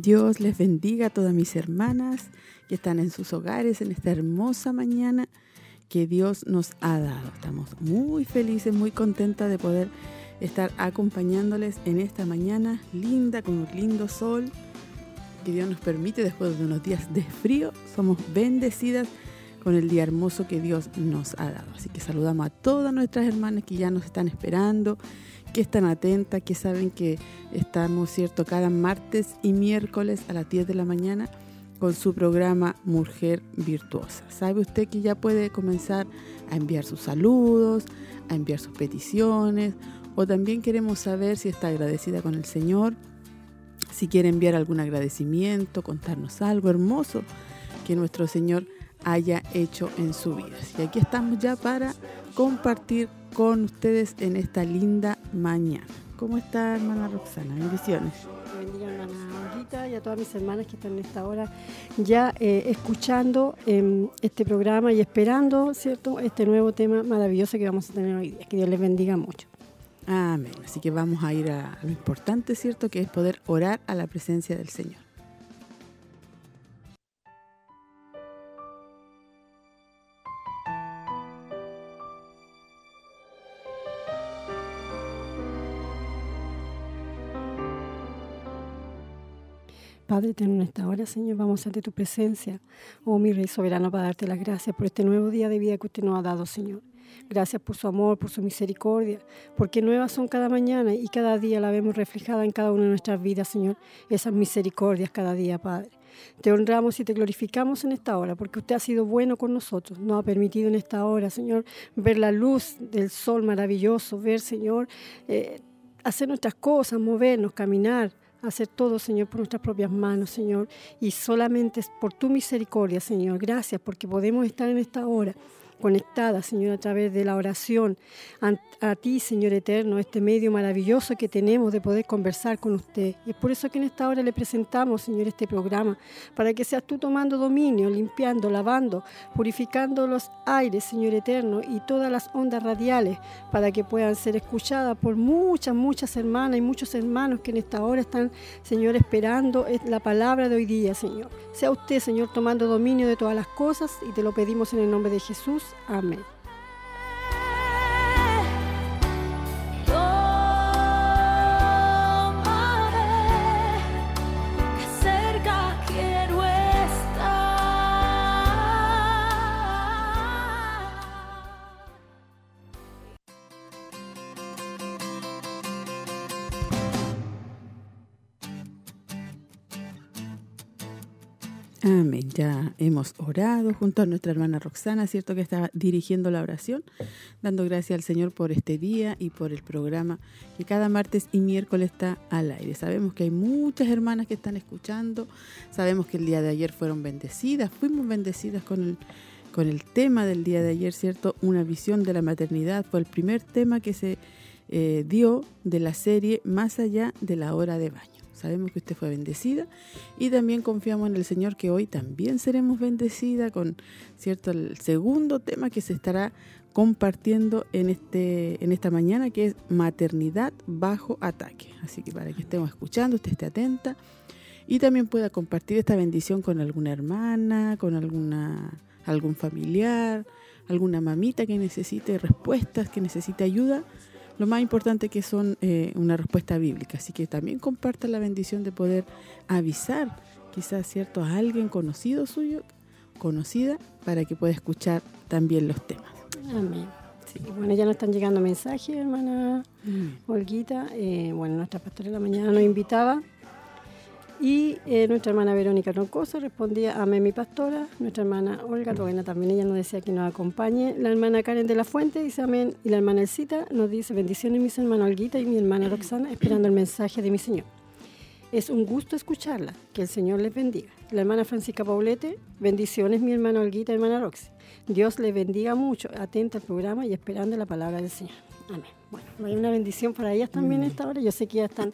Dios les bendiga a todas mis hermanas que están en sus hogares en esta hermosa mañana que Dios nos ha dado. Estamos muy felices, muy contentas de poder estar acompañándoles en esta mañana linda, con un lindo sol que Dios nos permite después de unos días de frío. Somos bendecidas con el día hermoso que Dios nos ha dado. Así que saludamos a todas nuestras hermanas que ya nos están esperando que están atentas, que saben que estamos, ¿cierto?, cada martes y miércoles a las 10 de la mañana con su programa Mujer Virtuosa. ¿Sabe usted que ya puede comenzar a enviar sus saludos, a enviar sus peticiones? O también queremos saber si está agradecida con el Señor, si quiere enviar algún agradecimiento, contarnos algo hermoso que nuestro Señor haya hecho en su vida. Y aquí estamos ya para compartir con ustedes en esta linda mañana. ¿Cómo está, hermana Roxana? Bendiciones. Bendiga, hermana y a todas mis hermanas que están en esta hora ya eh, escuchando em, este programa y esperando, ¿cierto?, este nuevo tema maravilloso que vamos a tener hoy día. Que Dios les bendiga mucho. Amén. Así que vamos a ir a lo importante, ¿cierto?, que es poder orar a la presencia del Señor. Padre en esta hora, Señor, vamos ante tu presencia, oh mi Rey soberano, para darte las gracias por este nuevo día de vida que usted nos ha dado, Señor. Gracias por su amor, por su misericordia, porque nuevas son cada mañana y cada día la vemos reflejada en cada una de nuestras vidas, Señor, esas misericordias cada día, Padre. Te honramos y te glorificamos en esta hora, porque usted ha sido bueno con nosotros, nos ha permitido en esta hora, Señor, ver la luz del sol maravilloso, ver, Señor, eh, hacer nuestras cosas, movernos, caminar, hacer todo, Señor, por nuestras propias manos, Señor. Y solamente por tu misericordia, Señor. Gracias porque podemos estar en esta hora conectada, Señor, a través de la oración a, ti, Señor eterno, este medio maravilloso que tenemos de poder conversar con usted. Y es por eso que en esta hora le presentamos, Señor, este programa, para que seas tú tomando dominio, limpiando, lavando, purificando los aires, Señor eterno, y todas las ondas radiales, para que puedan ser escuchadas por muchas, muchas hermanas y muchos hermanos que en esta hora están, Señor, esperando la palabra de hoy día, Señor. Sea usted, Señor, tomando dominio de todas las cosas y te lo pedimos en el nombre de Jesús. Amén. Ya hemos orado junto a nuestra hermana Roxana, ¿cierto? Que está dirigiendo la oración, dando gracias al Señor por este día y por el programa que cada martes y miércoles está al aire. Sabemos que hay muchas hermanas que están escuchando, sabemos que el día de ayer fueron bendecidas, fuimos bendecidas con el, con el tema del día de ayer, ¿cierto? Una visión de la maternidad fue el primer tema que se eh, dio de la serie Más allá de la hora de baño. Sabemos que usted fue bendecida y también confiamos en el Señor que hoy también seremos bendecidas con cierto el segundo tema que se estará compartiendo en este en esta mañana que es maternidad bajo ataque. Así que para que estemos escuchando, usted esté atenta y también pueda compartir esta bendición con alguna hermana, con alguna algún familiar, alguna mamita que necesite respuestas, que necesite ayuda lo más importante que son eh, una respuesta bíblica. Así que también comparta la bendición de poder avisar quizás cierto a alguien conocido suyo, conocida, para que pueda escuchar también los temas. Amén. bueno, ya nos están llegando mensajes, hermana mm. Olguita. Eh, bueno, nuestra pastora de la mañana nos invitaba Y eh, nuestra hermana Verónica Troncoso respondía, amén mi pastora. Nuestra hermana Olga Rowena también, ella nos decía que nos acompañe. La hermana Karen de la Fuente dice amén. Y la hermana Elcita nos dice, bendiciones mis hermanos Olguita y mi hermana Roxana, esperando el mensaje de mi Señor. Es un gusto escucharla, que el Señor les bendiga. La hermana Francisca Paulete, bendiciones mi hermana Olguita y hermana Roxy. Dios les bendiga mucho, atenta al programa y esperando la palabra del Señor. Amén. Bueno, hay una bendición para ellas también esta hora. Yo sé que ya están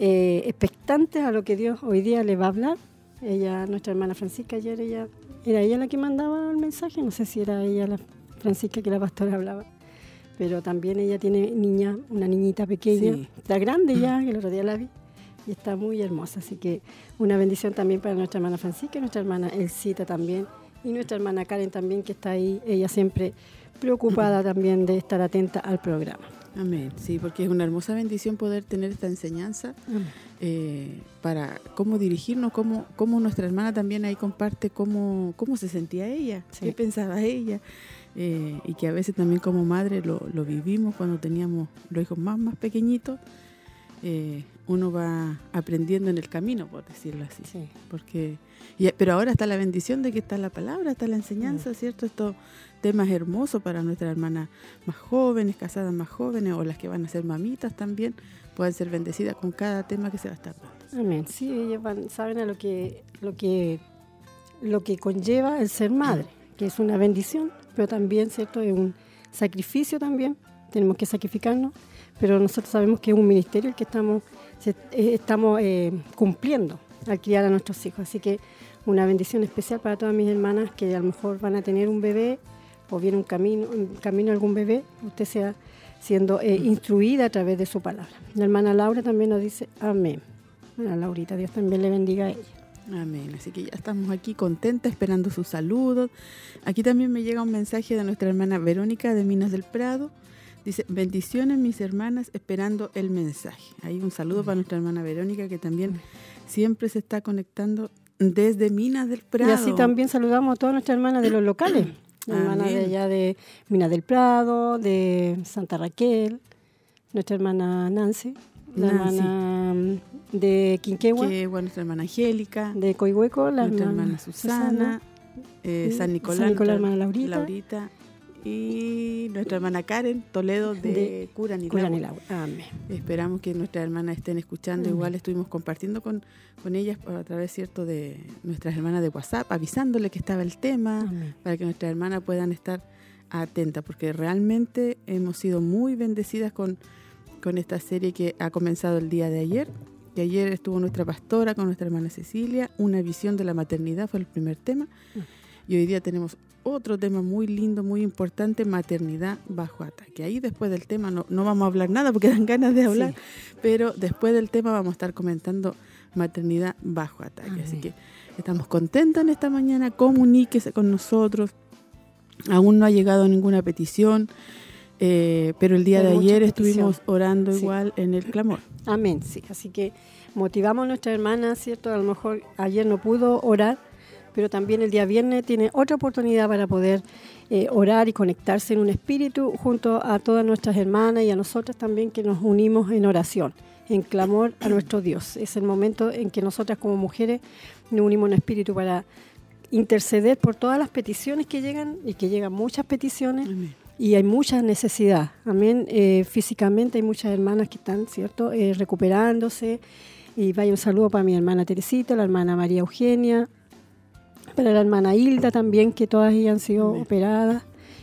eh, expectantes a lo que Dios hoy día les va a hablar. Ella, nuestra hermana Francisca, ayer ella, era ella la que mandaba el mensaje, no sé si era ella la Francisca que la pastora hablaba, pero también ella tiene niña, una niñita pequeña, está grande ya, que el otro día la vi, y está muy hermosa, así que una bendición también para nuestra hermana Francisca, nuestra hermana Elcita también, y nuestra hermana Karen también, que está ahí, ella siempre preocupada también de estar atenta al programa. Amén, sí, porque es una hermosa bendición poder tener esta enseñanza eh, para cómo dirigirnos, cómo, cómo nuestra hermana también ahí comparte cómo, cómo se sentía ella, qué pensaba ella, eh, y que a veces también como madre lo, lo, vivimos cuando teníamos los hijos más, más pequeñitos, eh, uno va aprendiendo en el camino, por decirlo así. Porque, pero ahora está la bendición de que está la palabra, está la enseñanza, ¿cierto? Estos temas hermosos para nuestras hermanas más jóvenes, casadas más jóvenes, o las que van a ser mamitas también, pueden ser bendecidas con cada tema que se va a estar dando. Amén. Sí, ellas saben a lo que, lo que, lo que conlleva el ser madre, que es una bendición, pero también, ¿cierto? Es un sacrificio también, tenemos que sacrificarnos, pero nosotros sabemos que es un ministerio el que estamos eh, estamos eh, cumpliendo al criar a nuestros hijos. Así que una bendición especial para todas mis hermanas que a lo mejor van a tener un bebé o viene un camino, un camino algún bebé, usted sea siendo eh, instruida a través de su palabra. La hermana Laura también nos dice amén. A Laurita, Dios también le bendiga a ella. Amén. Así que ya estamos aquí contentas esperando sus saludos. Aquí también me llega un mensaje de nuestra hermana Verónica de Minas del Prado. Dice, bendiciones mis hermanas esperando el mensaje. Ahí un saludo para nuestra hermana Verónica que también siempre se está conectando desde Minas del Prado. Y así también saludamos a todas nuestras hermanas de los locales. Hermanas de allá de Minas del Prado, de Santa Raquel, nuestra hermana Nancy, la hermana mm, de Quinquegua, nuestra hermana Angélica, de Coihueco, la nuestra hermana, Susana, eh, San Nicolás, San Nicolás, hermana Laurita, Laurita y nuestra hermana Karen Toledo de, de Curanilagua. Amén. Esperamos que nuestras hermanas estén escuchando. Igual estuvimos compartiendo con, con ellas a través cierto de nuestras hermanas de WhatsApp, avisándole que estaba el tema, para que nuestras hermanas puedan estar atentas, porque realmente hemos sido muy bendecidas con, con esta serie que ha comenzado el día de ayer. Que ayer estuvo nuestra pastora con nuestra hermana Cecilia, una visión de la maternidad fue el primer tema. Y hoy día tenemos otro tema muy lindo, muy importante, maternidad bajo ataque. Ahí después del tema no, no vamos a hablar nada porque dan ganas de hablar, pero después del tema vamos a estar comentando maternidad bajo ataque. Así que estamos contentas en esta mañana, comuníquese con nosotros. Aún no ha llegado ninguna petición, eh, pero el día de ayer estuvimos orando igual en el clamor. Amén, sí. Así que motivamos a nuestra hermana, ¿cierto? A lo mejor ayer no pudo orar, pero también el día viernes tiene otra oportunidad para poder eh, orar y conectarse en un espíritu junto a todas nuestras hermanas y a nosotras también que nos unimos en oración, en clamor a nuestro Dios. Es el momento en que nosotras como mujeres nos unimos en espíritu para interceder por todas las peticiones que llegan y que llegan muchas peticiones. y hay mucha necesidad. Amén. Eh, físicamente hay muchas hermanas que están, ¿cierto?, eh, recuperándose. Y vaya un saludo para mi hermana Teresita, la hermana María Eugenia, para la hermana Hilda también, que todas ellas han sido operadas.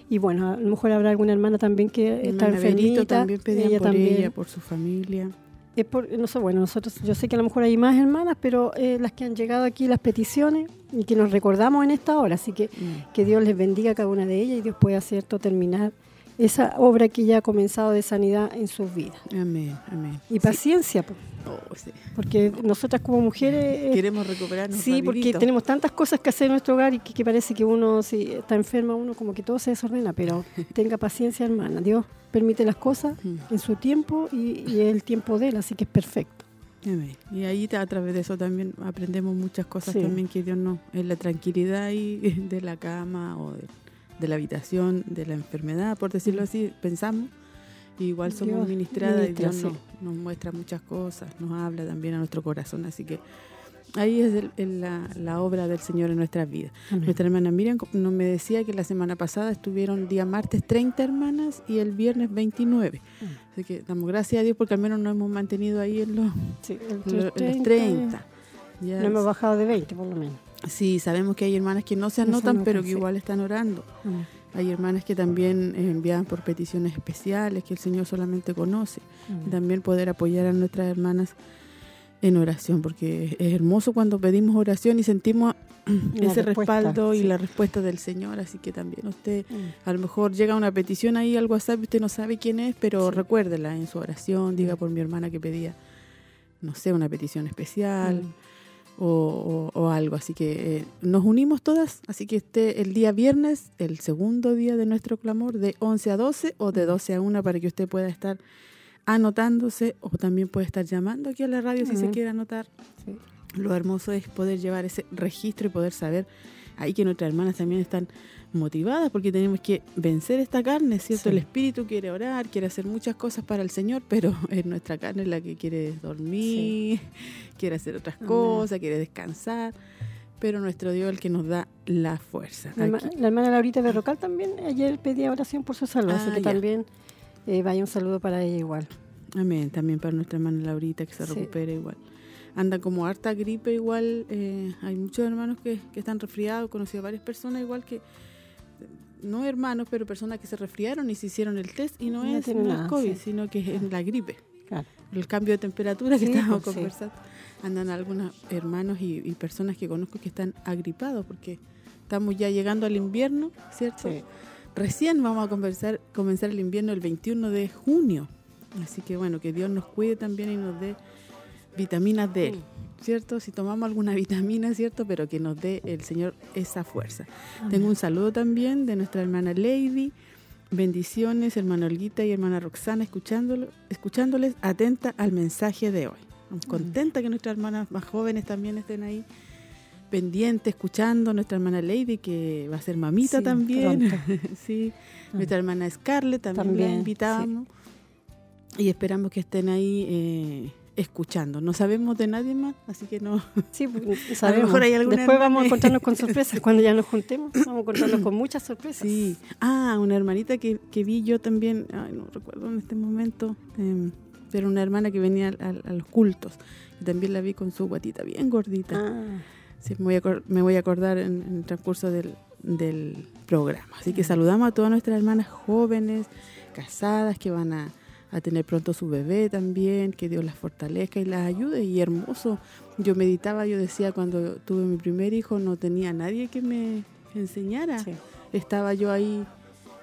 Y bueno, a lo mejor habrá alguna hermana también que está enfermita. también pedían ella por también. ella, por su familia. Es por, no sé, bueno, nosotros, yo sé que a lo mejor hay más hermanas, pero eh, las que han llegado aquí, las peticiones, y que nos recordamos en esta hora. Así que mm. que Dios les bendiga a cada una de ellas y Dios pueda todo terminar esa obra que ya ha comenzado de sanidad en sus vidas. Amén, amén. Y paciencia, oh, porque nosotras como mujeres... Eh, Queremos recuperarnos. Sí, porque tenemos tantas cosas que hacer en nuestro hogar y que, parece que uno, si está enferma, uno como que todo se desordena, pero tenga paciencia, hermana. Dios permite las cosas mm. en su tiempo y, y, es el tiempo de él, así que es perfecto. Y ahí a través de eso también aprendemos muchas cosas también que Dios nos, en la tranquilidad y de la cama o de de la habitación, de la enfermedad, por decirlo así, pensamos, igual somos Dios ministradas y Dios nos, sí. nos muestra muchas cosas, nos habla también a nuestro corazón, así que ahí es el- el- la, la obra del Señor en nuestras vidas. Amén. Nuestra hermana Miriam nos me decía que la semana pasada estuvieron día martes 30 hermanas y el viernes 29. Mm. Así que damos gracias a Dios porque al menos nos hemos mantenido ahí en los, Sí, en entre los- en los 30. Ya No hemos bajado de 20 por lo menos. Sí, sabemos que hay hermanas que no se No se anotan, anotan, pero que sí. igual están orando. Amén. Hay hermanas que también envían por peticiones especiales que el Señor solamente conoce. Y Amén. también poder apoyar a nuestras hermanas en oración, porque es hermoso cuando pedimos oración y sentimos La ese respaldo y la respuesta del Señor. Así que también usted, Mm. a lo mejor llega una petición ahí al WhatsApp y usted no sabe quién es, pero Sí. recuérdela en su oración, diga por mi hermana que pedía, no sé, una petición especial Mm. O, o- o algo. Así que eh, nos unimos todas. Así que este el día viernes, el segundo día de nuestro clamor, de 11 a 12 o de 12 a 1 para que usted pueda estar anotándose o también puede estar llamando aquí a la radio si se quiere anotar. Sí. Lo hermoso es poder llevar ese registro y poder saber ahí que nuestras hermanas también están motivadas porque tenemos que vencer esta carne, ¿cierto? Sí. El espíritu quiere orar, quiere hacer muchas cosas para el Señor, pero es nuestra carne la que quiere dormir, quiere hacer otras Amén. cosas, quiere descansar, pero nuestro Dios es el que nos da la fuerza. La, herma- la hermana Laurita Berrocal también ayer pedía oración por su salud, así Ah, que ya. también eh, vaya un saludo para ella igual. Amén, también para nuestra hermana Laurita que se Sí. recupere igual. Anda como harta gripe igual, eh, hay muchos hermanos que, que están resfriados, conocí a varias personas igual que, no hermanos, pero personas que se resfriaron y se hicieron el test y no, No es, no nada, COVID, sí. sino que es la gripe, Claro. el cambio de temperatura que estábamos pues, sí. conversando. Andan algunos hermanos y, y personas que conozco que están agripados porque estamos ya llegando al invierno, ¿cierto? Sí. Recién vamos a conversar, comenzar el invierno el 21 de junio. Así que bueno, que Dios nos cuide también y nos dé vitaminas de Él, ¿cierto? Si tomamos alguna vitamina, ¿cierto? Pero que nos dé el Señor esa fuerza. Tengo un saludo también de nuestra hermana Lady. Bendiciones, hermana Olguita y hermana Roxana, escuchándolo, escuchándoles atenta al mensaje de hoy. Contenta que nuestras hermanas más jóvenes también estén ahí pendientes, escuchando. Nuestra hermana Lady, que va a ser mamita Sí, también. sí. Nuestra hermana Scarlett también, la invitamos. Y esperamos que estén ahí eh, escuchando. No sabemos de nadie más, así que no. Sí, sabemos. mejor hay Después hermana vamos a encontrarnos con sorpresas. Cuando ya nos juntemos, vamos a encontrarnos con muchas sorpresas. Sí. Ah, una hermanita que, que vi yo también, ay, no recuerdo en este momento, eh, pero una hermana que venía al- al- a, los cultos. Y también la vi con su guatita bien gordita. Ah, Sí, me, voy a, me voy a acordar en, en el transcurso del, del programa. Así que saludamos a todas nuestras hermanas jóvenes, casadas, que van a, a tener pronto su bebé también, que Dios las fortalezca y las ayude. Y hermoso, yo meditaba, yo decía, cuando tuve mi primer hijo no tenía nadie que me enseñara. sí. Estaba yo ahí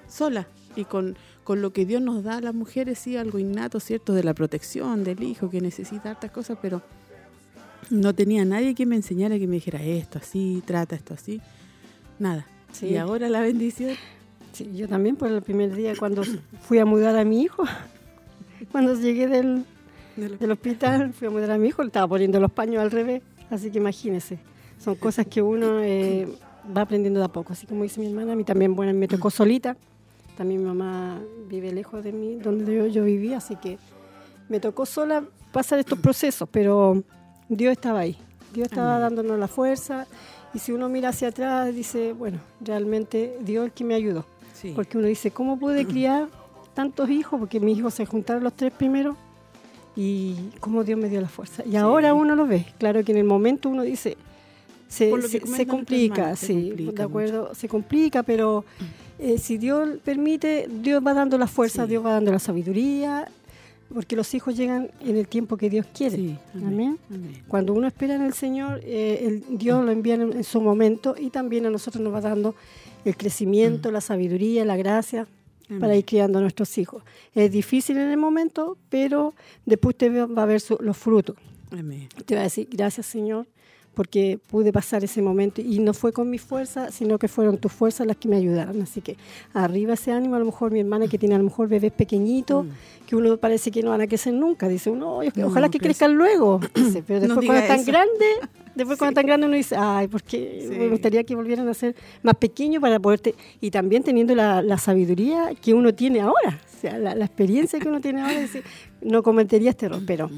sola y con, con lo que Dios nos da a las mujeres, sí, algo innato, ¿cierto? De la protección del hijo que necesita hartas cosas, pero no tenía nadie que me enseñara, que me dijera esto así, trata esto así. Nada. Sí. Y ahora la bendición. Sí, yo también por el primer día cuando fui a mudar a mi hijo, cuando llegué del, del hospital, fui a mudar a mi hijo, le estaba poniendo los paños al revés, así que imagínese, son cosas que uno eh, va aprendiendo de a poco, así como dice mi hermana, a mí también, bueno, me tocó solita, también mi mamá vive lejos de mí, donde yo, yo vivía, así que me tocó sola pasar estos procesos, pero Dios estaba ahí, Dios estaba Amén. dándonos la fuerza, y si uno mira hacia atrás, dice, bueno, realmente Dios es el que me ayudó. Sí. Porque uno dice, ¿cómo pude criar tantos hijos? Porque mis hijos se juntaron los tres primeros y cómo Dios me dio la fuerza. Y ahora uno lo ve. Claro que en el momento uno dice, se, se- complica, sí, de acuerdo, se complica, pero eh, si Dios permite, Dios va dando la fuerza, Sí. Dios va dando la sabiduría, porque los hijos llegan en el tiempo que Dios quiere. Sí, Amén. amén. Cuando uno espera en el Señor, eh, el- Dios lo envía en, en su momento y también a nosotros nos va dando el crecimiento, la sabiduría, la gracia Amén. para ir criando a nuestros hijos. Es difícil en el momento, pero después usted va- a ver su- los frutos. Amén. Te va a decir, gracias Señor, porque pude pasar ese momento y no fue con mi fuerza, sino que fueron tus fuerzas las que me ayudaron. Así que arriba ese ánimo, a lo mejor mi hermana que tiene a lo mejor bebés pequeñitos, Mm. que uno parece que no van a crecer nunca, dice uno, "Oye, No, ojalá que crezcan luego, Dice, pero No después diga cuando están grandes, Después cuando están grandes uno dice, ay, porque me gustaría que volvieran a ser más pequeños para poderte, y también teniendo la, sabiduría que uno tiene ahora, o sea, la, experiencia que uno tiene ahora, no cometería este error, pero...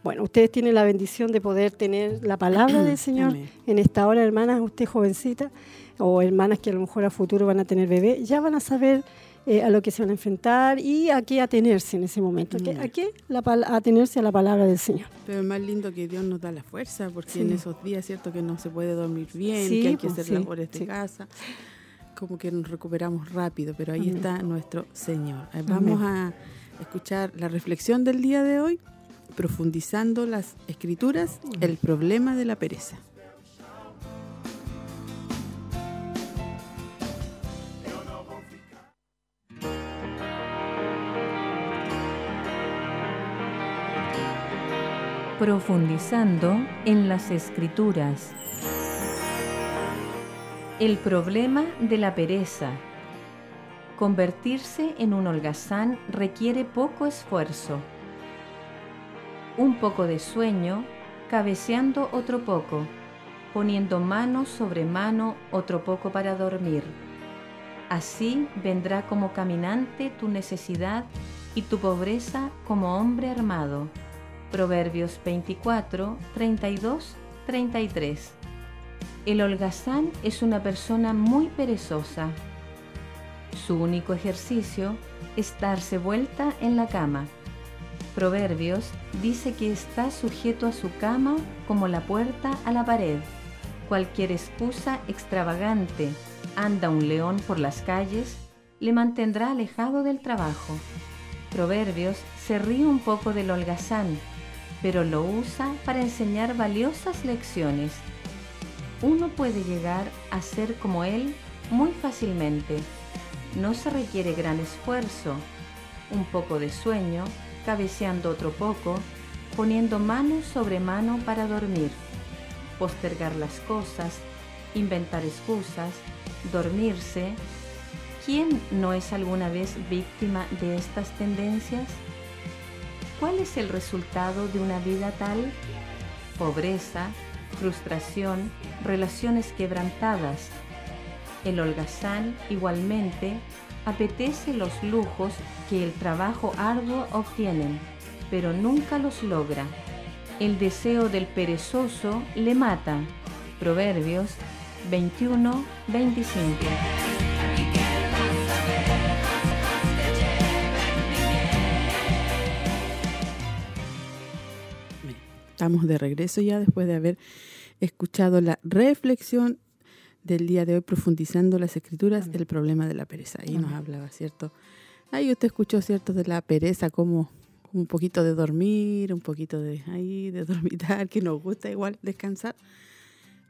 Bueno, ustedes tienen la bendición de poder tener la palabra del Señor en esta hora, hermanas, usted jovencita, o hermanas que a lo mejor a futuro van a tener bebé, ya van a saber eh, a lo que se van a enfrentar y a qué atenerse en ese momento, ¿A qué? La, atenerse a la palabra del Señor. Pero es más lindo que Dios nos da la fuerza, porque en esos días, ¿cierto? Que no se puede dormir bien, que hay que pues, hacer labores de casa, como que nos recuperamos rápido, pero ahí está nuestro Señor. Eh, vamos a escuchar la reflexión del día de hoy, profundizando las escrituras, el problema de la pereza. Profundizando en las escrituras. El problema de la pereza. Convertirse en un holgazán requiere poco esfuerzo. Un poco de sueño, cabeceando otro poco, poniendo mano sobre mano otro poco para dormir. Así vendrá como caminante tu necesidad y tu pobreza como hombre armado. Proverbios 24, 32, 33. El holgazán es una persona muy perezosa. Su único ejercicio es darse vuelta en la cama. Proverbios dice que está sujeto a su cama como la puerta a la pared. Cualquier excusa extravagante, anda un león por las calles, le mantendrá alejado del trabajo. Proverbios se ríe un poco del holgazán pero lo usa para enseñar valiosas lecciones. Uno puede llegar a ser como él muy fácilmente. No se requiere gran esfuerzo, un poco de sueño, cabeceando otro poco, poniendo mano sobre mano para dormir, postergar las cosas, inventar excusas, dormirse. ¿Quién no es alguna vez víctima de estas tendencias? ¿Cuál es el resultado de una vida tal? Pobreza, frustración, relaciones quebrantadas. El holgazán, igualmente, apetece los lujos que el trabajo arduo obtienen, pero nunca los logra. El deseo del perezoso le mata. Proverbios 21, 25. Estamos de regreso ya después de haber escuchado la reflexión del día de hoy, profundizando las escrituras, el problema de la pereza. Ahí nos hablaba, ¿cierto? Ahí usted escuchó, ¿cierto? De la pereza, como un poquito de dormir, un poquito de ahí, de dormitar, que nos gusta igual descansar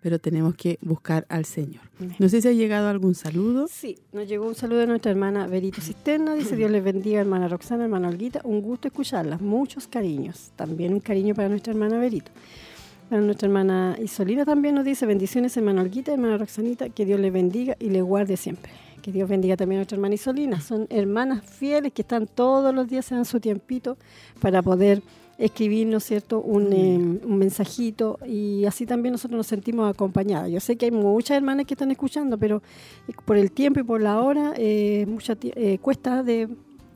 pero tenemos que buscar al Señor. No sé si ha llegado algún saludo. Sí, nos llegó un saludo de nuestra hermana Verito Cisterna. Dice Dios les bendiga, hermana Roxana, hermana Olguita. Un gusto escucharlas. Muchos cariños. También un cariño para nuestra hermana Verito. Para nuestra hermana Isolina también nos dice bendiciones, hermana Olguita, hermana Roxanita. Que Dios les bendiga y les guarde siempre. Que Dios bendiga también a nuestra hermana Isolina. Son hermanas fieles que están todos los días, se dan su tiempito para poder escribir, ¿no es cierto?, un, eh, un, mensajito y así también nosotros nos sentimos acompañadas. Yo sé que hay muchas hermanas que están escuchando, pero eh, por el tiempo y por la hora eh, mucha, eh, cuesta de,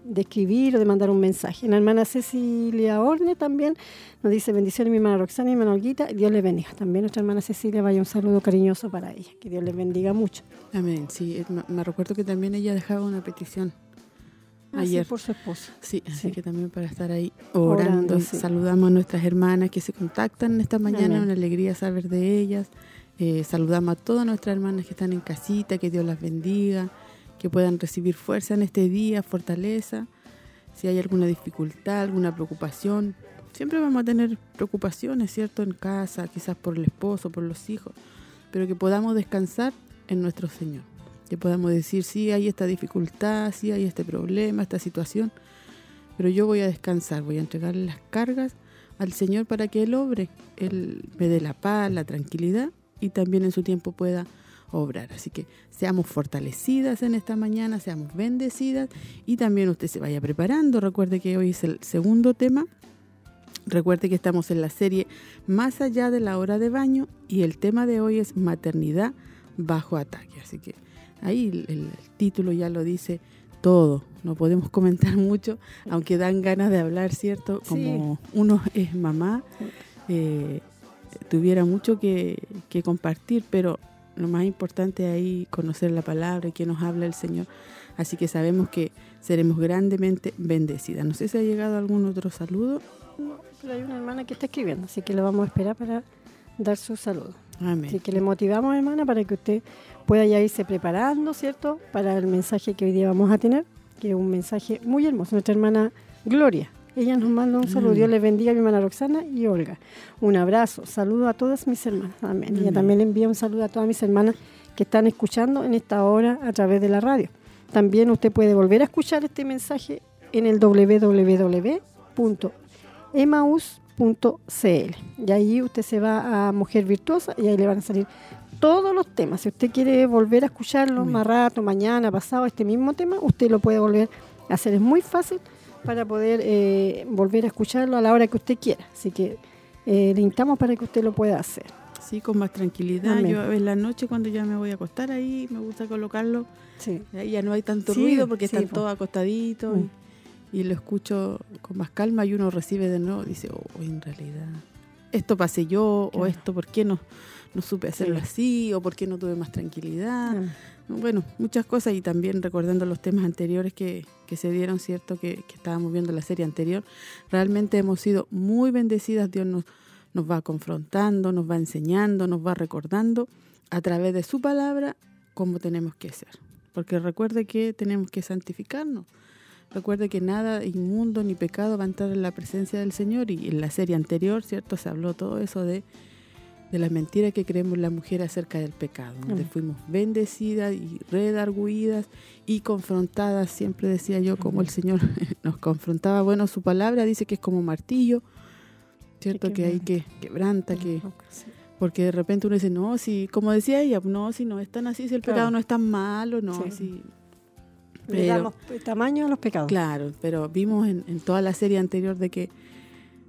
de, escribir o de mandar un mensaje. La hermana Cecilia Orne también nos dice bendiciones mi hermana Roxana y mi hermana Olguita, Dios les bendiga. También nuestra hermana Cecilia vaya un saludo cariñoso para ella, que Dios les bendiga mucho. Amén, sí, me recuerdo que también ella dejaba una petición Ah, ayer. por su esposo. Sí, así que también para estar ahí orando. Saludamos a nuestras hermanas que se contactan esta mañana, una alegría saber de ellas. Eh, saludamos a todas nuestras hermanas que están en casita, que Dios las bendiga, que puedan recibir fuerza en este día, fortaleza. Si hay alguna dificultad, alguna preocupación, siempre vamos a tener preocupaciones, ¿cierto? En casa, quizás por el esposo, por los hijos, pero que podamos descansar en nuestro Señor que podamos decir, sí, hay esta dificultad, sí, hay este problema, esta situación, pero yo voy a descansar, voy a entregarle las cargas al Señor para que Él obre, Él me dé la paz, la tranquilidad y también en su tiempo pueda obrar. Así que seamos fortalecidas en esta mañana, seamos bendecidas y también usted se vaya preparando. Recuerde que hoy es el segundo tema Recuerde que estamos en la serie Más allá de la hora de baño y el tema de hoy es maternidad bajo ataque. Así que ahí el, título ya lo dice todo. No podemos comentar mucho, aunque dan ganas de hablar, ¿cierto? Como uno es mamá, eh, tuviera mucho que, que, compartir, pero lo más importante ahí conocer la palabra y que nos habla el Señor. Así que sabemos que seremos grandemente bendecidas. No sé si ha llegado algún otro saludo. No, pero hay una hermana que está escribiendo, así que le vamos a esperar para dar su saludo. Amén. Así que le motivamos, hermana, para que usted pueda ya irse preparando, ¿cierto? Para el mensaje que hoy día vamos a tener, que es un mensaje muy hermoso. Nuestra hermana Gloria, ella nos manda un saludo. Mm. Dios les bendiga a mi hermana Roxana y Olga. Un abrazo. Saludo a todas mis hermanas. Amén. Ella también le envía un saludo a todas mis hermanas que están escuchando en esta hora a través de la radio. También usted puede volver a escuchar este mensaje en el www.emaus.cl. Y ahí usted se va a Mujer Virtuosa y ahí le van a salir todos los temas. Si usted quiere volver a escucharlo más rato, mañana, pasado, este mismo tema, usted lo puede volver a hacer. Es muy fácil para poder eh, volver a escucharlo a la hora que usted quiera. Así que eh, le invitamos para que usted lo pueda hacer. Sí, con más tranquilidad. Yo en la noche cuando ya me voy a acostar ahí, me gusta colocarlo. Sí. ya no hay tanto ruido porque están todos acostaditos mm. y, lo escucho con más calma y uno recibe de nuevo, dice, oh, en realidad, esto pasé yo o esto, ¿por qué no, no supe hacerlo así o por qué no tuve más tranquilidad? bueno, muchas cosas y también recordando los temas anteriores que, se dieron, ¿cierto? Que, estábamos viendo la serie anterior. Realmente hemos sido muy bendecidas, Dios nos, nos va confrontando, nos va enseñando, nos va recordando a través de su palabra cómo tenemos que ser. Porque recuerde que tenemos que santificarnos. Recuerde que nada inmundo ni pecado va a entrar en la presencia del Señor y en la serie anterior, ¿cierto? Se habló todo eso de de la mentira que creemos la mujer acerca del pecado, donde fuimos bendecidas y redarguidas y confrontadas, siempre decía yo, como el Señor nos confrontaba, bueno, su palabra dice que es como martillo, ¿cierto? Que hay que quebranta, que... Porque de repente uno dice, no, si, como decía ella, no, si no es tan así, si el pecado no es tan malo, no, si... Le damos tamaño a los pecados. Claro, pero vimos en, en toda la serie anterior de que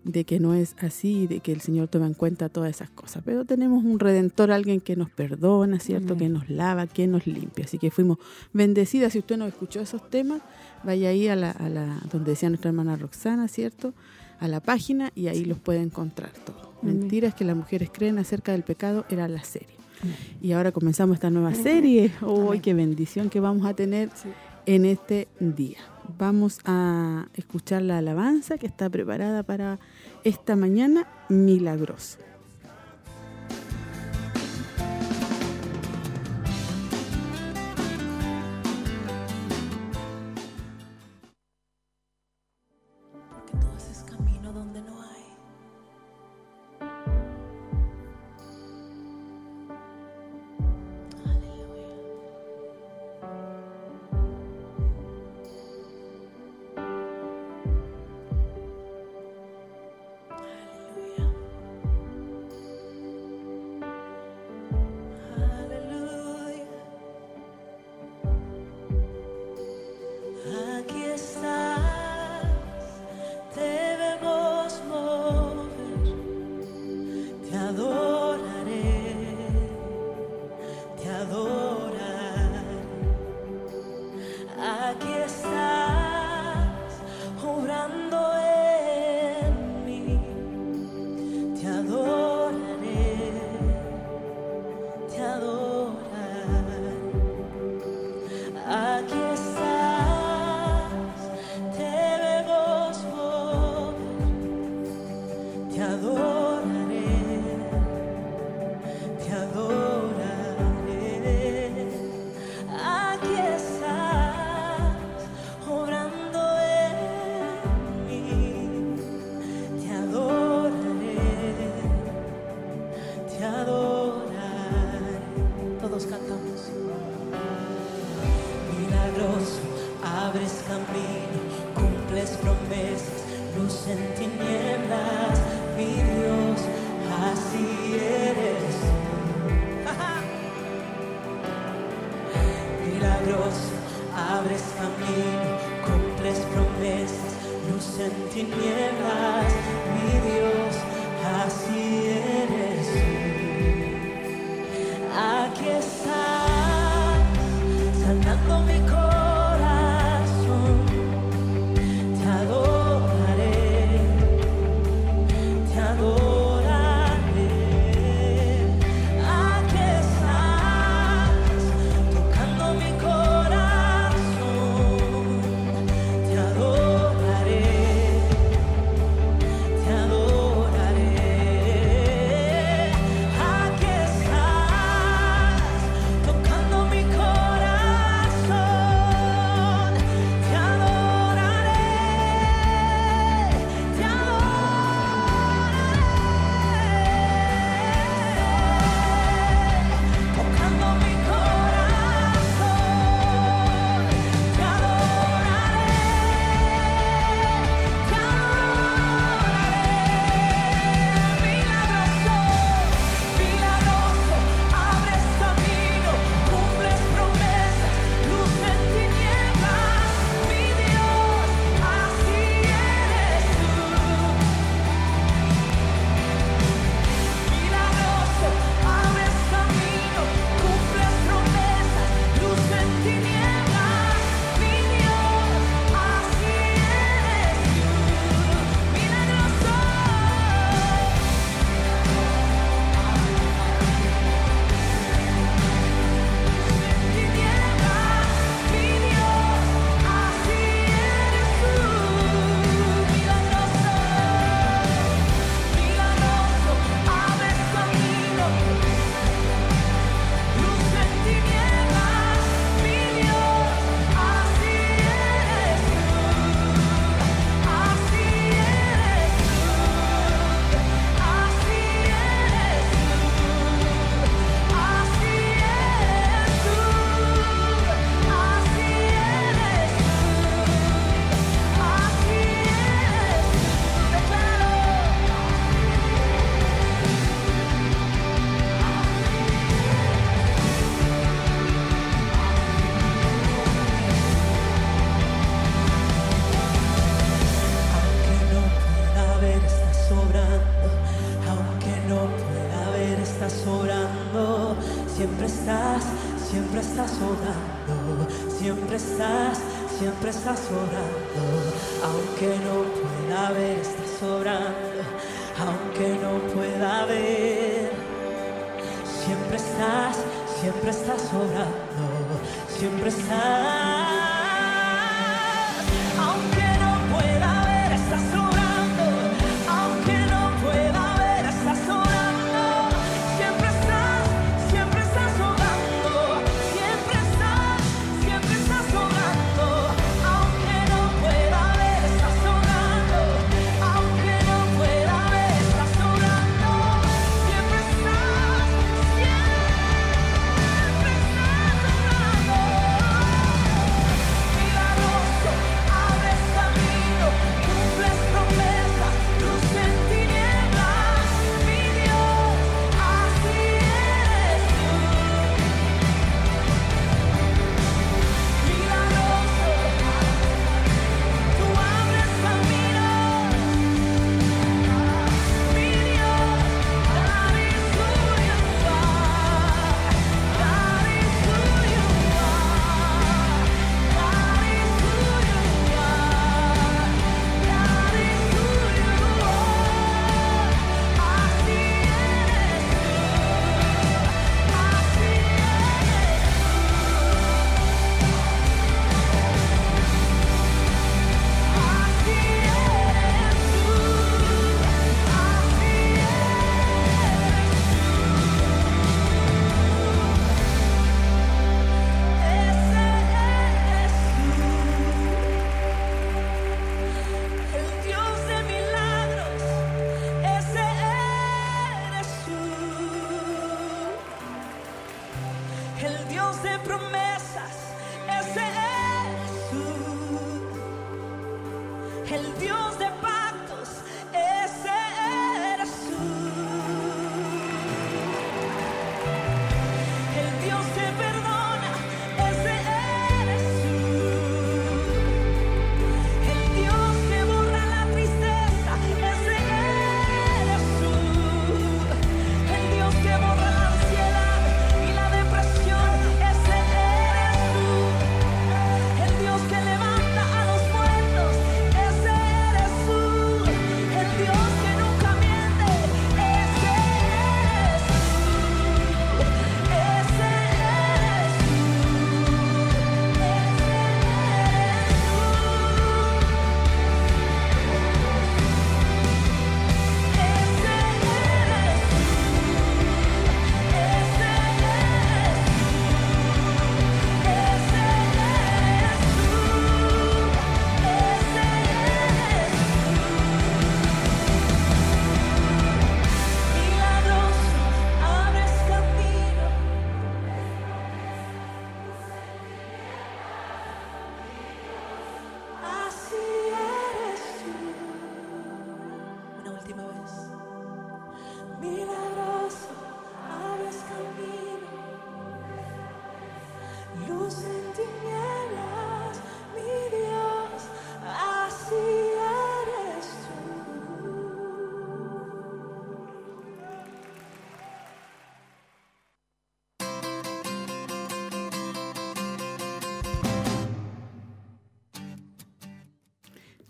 de que no es así, de que el Señor toma en cuenta todas esas cosas. Pero tenemos un redentor, alguien que nos perdona, ¿cierto? Que nos lava, que nos limpia. Así que fuimos bendecidas. Si usted no escuchó esos temas, vaya ahí a la, a la donde decía nuestra hermana Roxana, ¿cierto? A la página y ahí los puede encontrar todo. Mentiras que las mujeres creen acerca del pecado era la serie. Y ahora comenzamos esta nueva serie. ¡Uy, qué bendición que vamos a tener en este día! Vamos a escuchar la alabanza que está preparada para esta mañana milagrosa.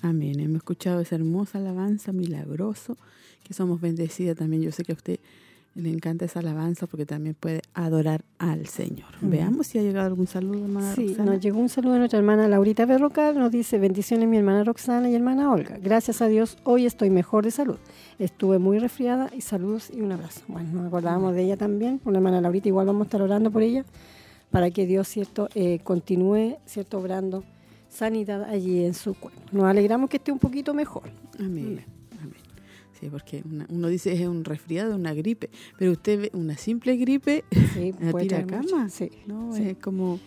Amén. Hemos escuchado esa hermosa alabanza, milagroso, que somos bendecidas también. Yo sé que a usted le encanta esa alabanza porque también puede adorar al Señor. Veamos si ha llegado algún saludo, hermana Sí, nos llegó un saludo de nuestra hermana Laurita Berrocal. Nos dice, bendiciones mi hermana Roxana y hermana Olga. Gracias a Dios, hoy estoy mejor de salud. Estuve muy resfriada y saludos y un abrazo. Bueno, nos acordábamos de ella también, con la hermana Laurita. Igual vamos a estar orando por ella para que Dios, cierto, eh, continúe, cierto, obrando sanidad allí en su cuerpo. Nos alegramos que esté un poquito mejor. Amén. Amén. Sí, porque uno dice es un resfriado, una gripe, pero usted ve una simple gripe, sí, la tira a cama. Sí. ¿no? Es como...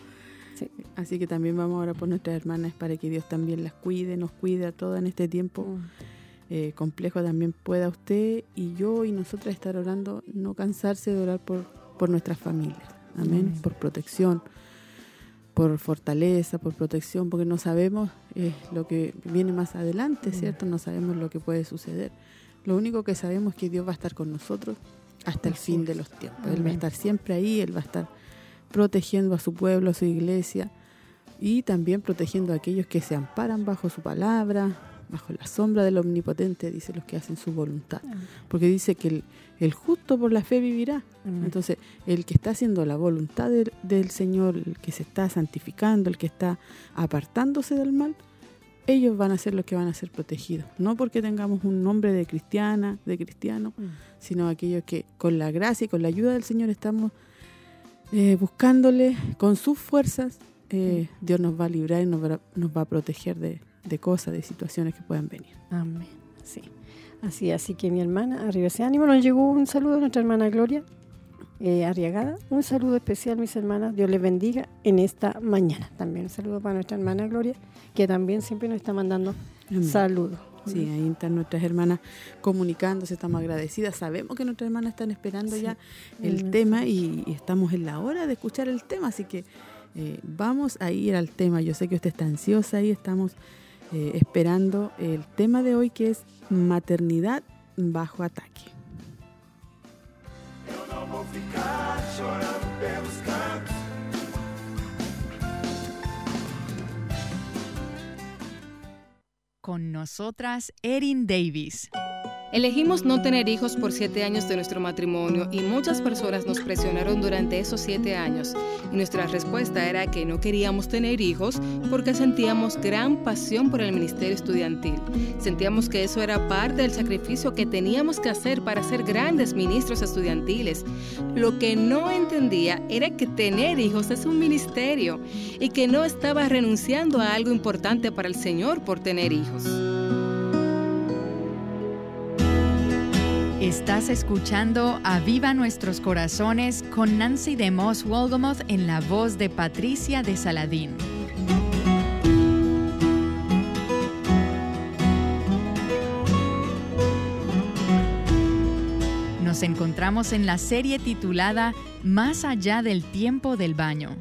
Así que también vamos ahora por nuestras hermanas para que Dios también las cuide, nos cuide a todas en este tiempo mm. eh, complejo. También pueda usted y yo y nosotras estar orando, no cansarse de orar por, por nuestras familias. Amén. Por protección, por fortaleza, por protección, porque no sabemos eh, lo que viene más adelante, ¿cierto? No sabemos lo que puede suceder. Lo único que sabemos es que Dios va a estar con nosotros hasta el fin de los tiempos. Él va a estar siempre ahí, Él va a estar protegiendo a su pueblo, a su iglesia y también protegiendo a aquellos que se amparan bajo su palabra, bajo la sombra del Omnipotente, dice los que hacen su voluntad. Porque dice que el, justo por la fe vivirá. Entonces, el que está haciendo la voluntad del Señor, el que se está santificando, el que está apartándose del mal, ellos van a ser los que van a ser protegidos. No porque tengamos un nombre de cristiana, de cristiano, mm. sino aquellos que con la gracia y con la ayuda del Señor estamos eh, buscándole con sus fuerzas. Eh, mm. Dios nos va a librar y nos va, a proteger de, cosas, de situaciones que puedan venir. Amén. Sí. Así, así que mi hermana, arriba ese ánimo, nos llegó un saludo de nuestra hermana Gloria eh, Arriagada. Un saludo especial, mis hermanas. Dios les bendiga en esta mañana. También un saludo para nuestra hermana Gloria que también siempre nos está mandando saludos. Sí, ahí están nuestras hermanas comunicándose, estamos agradecidas. Sabemos que nuestras hermanas están esperando ya el tema y, estamos en la hora de escuchar el tema, así que eh, vamos a ir al tema. Yo sé que usted está ansiosa y estamos eh, esperando el tema de hoy que es maternidad bajo ataque. con nosotras Erin Davis. Elegimos no tener hijos por siete años de nuestro matrimonio y muchas personas nos presionaron durante esos siete años. Y nuestra respuesta era que no queríamos tener hijos porque sentíamos gran pasión por el ministerio estudiantil. Sentíamos que eso era parte del sacrificio que teníamos que hacer para ser grandes ministros estudiantiles. Lo que no entendía era que tener hijos es un ministerio y que no estaba renunciando a algo importante para el Señor por tener hijos. Estás escuchando Aviva Nuestros Corazones con Nancy de Moss Wolgamoth en la voz de Patricia de Saladín. Nos encontramos en la serie titulada Más allá del tiempo del baño.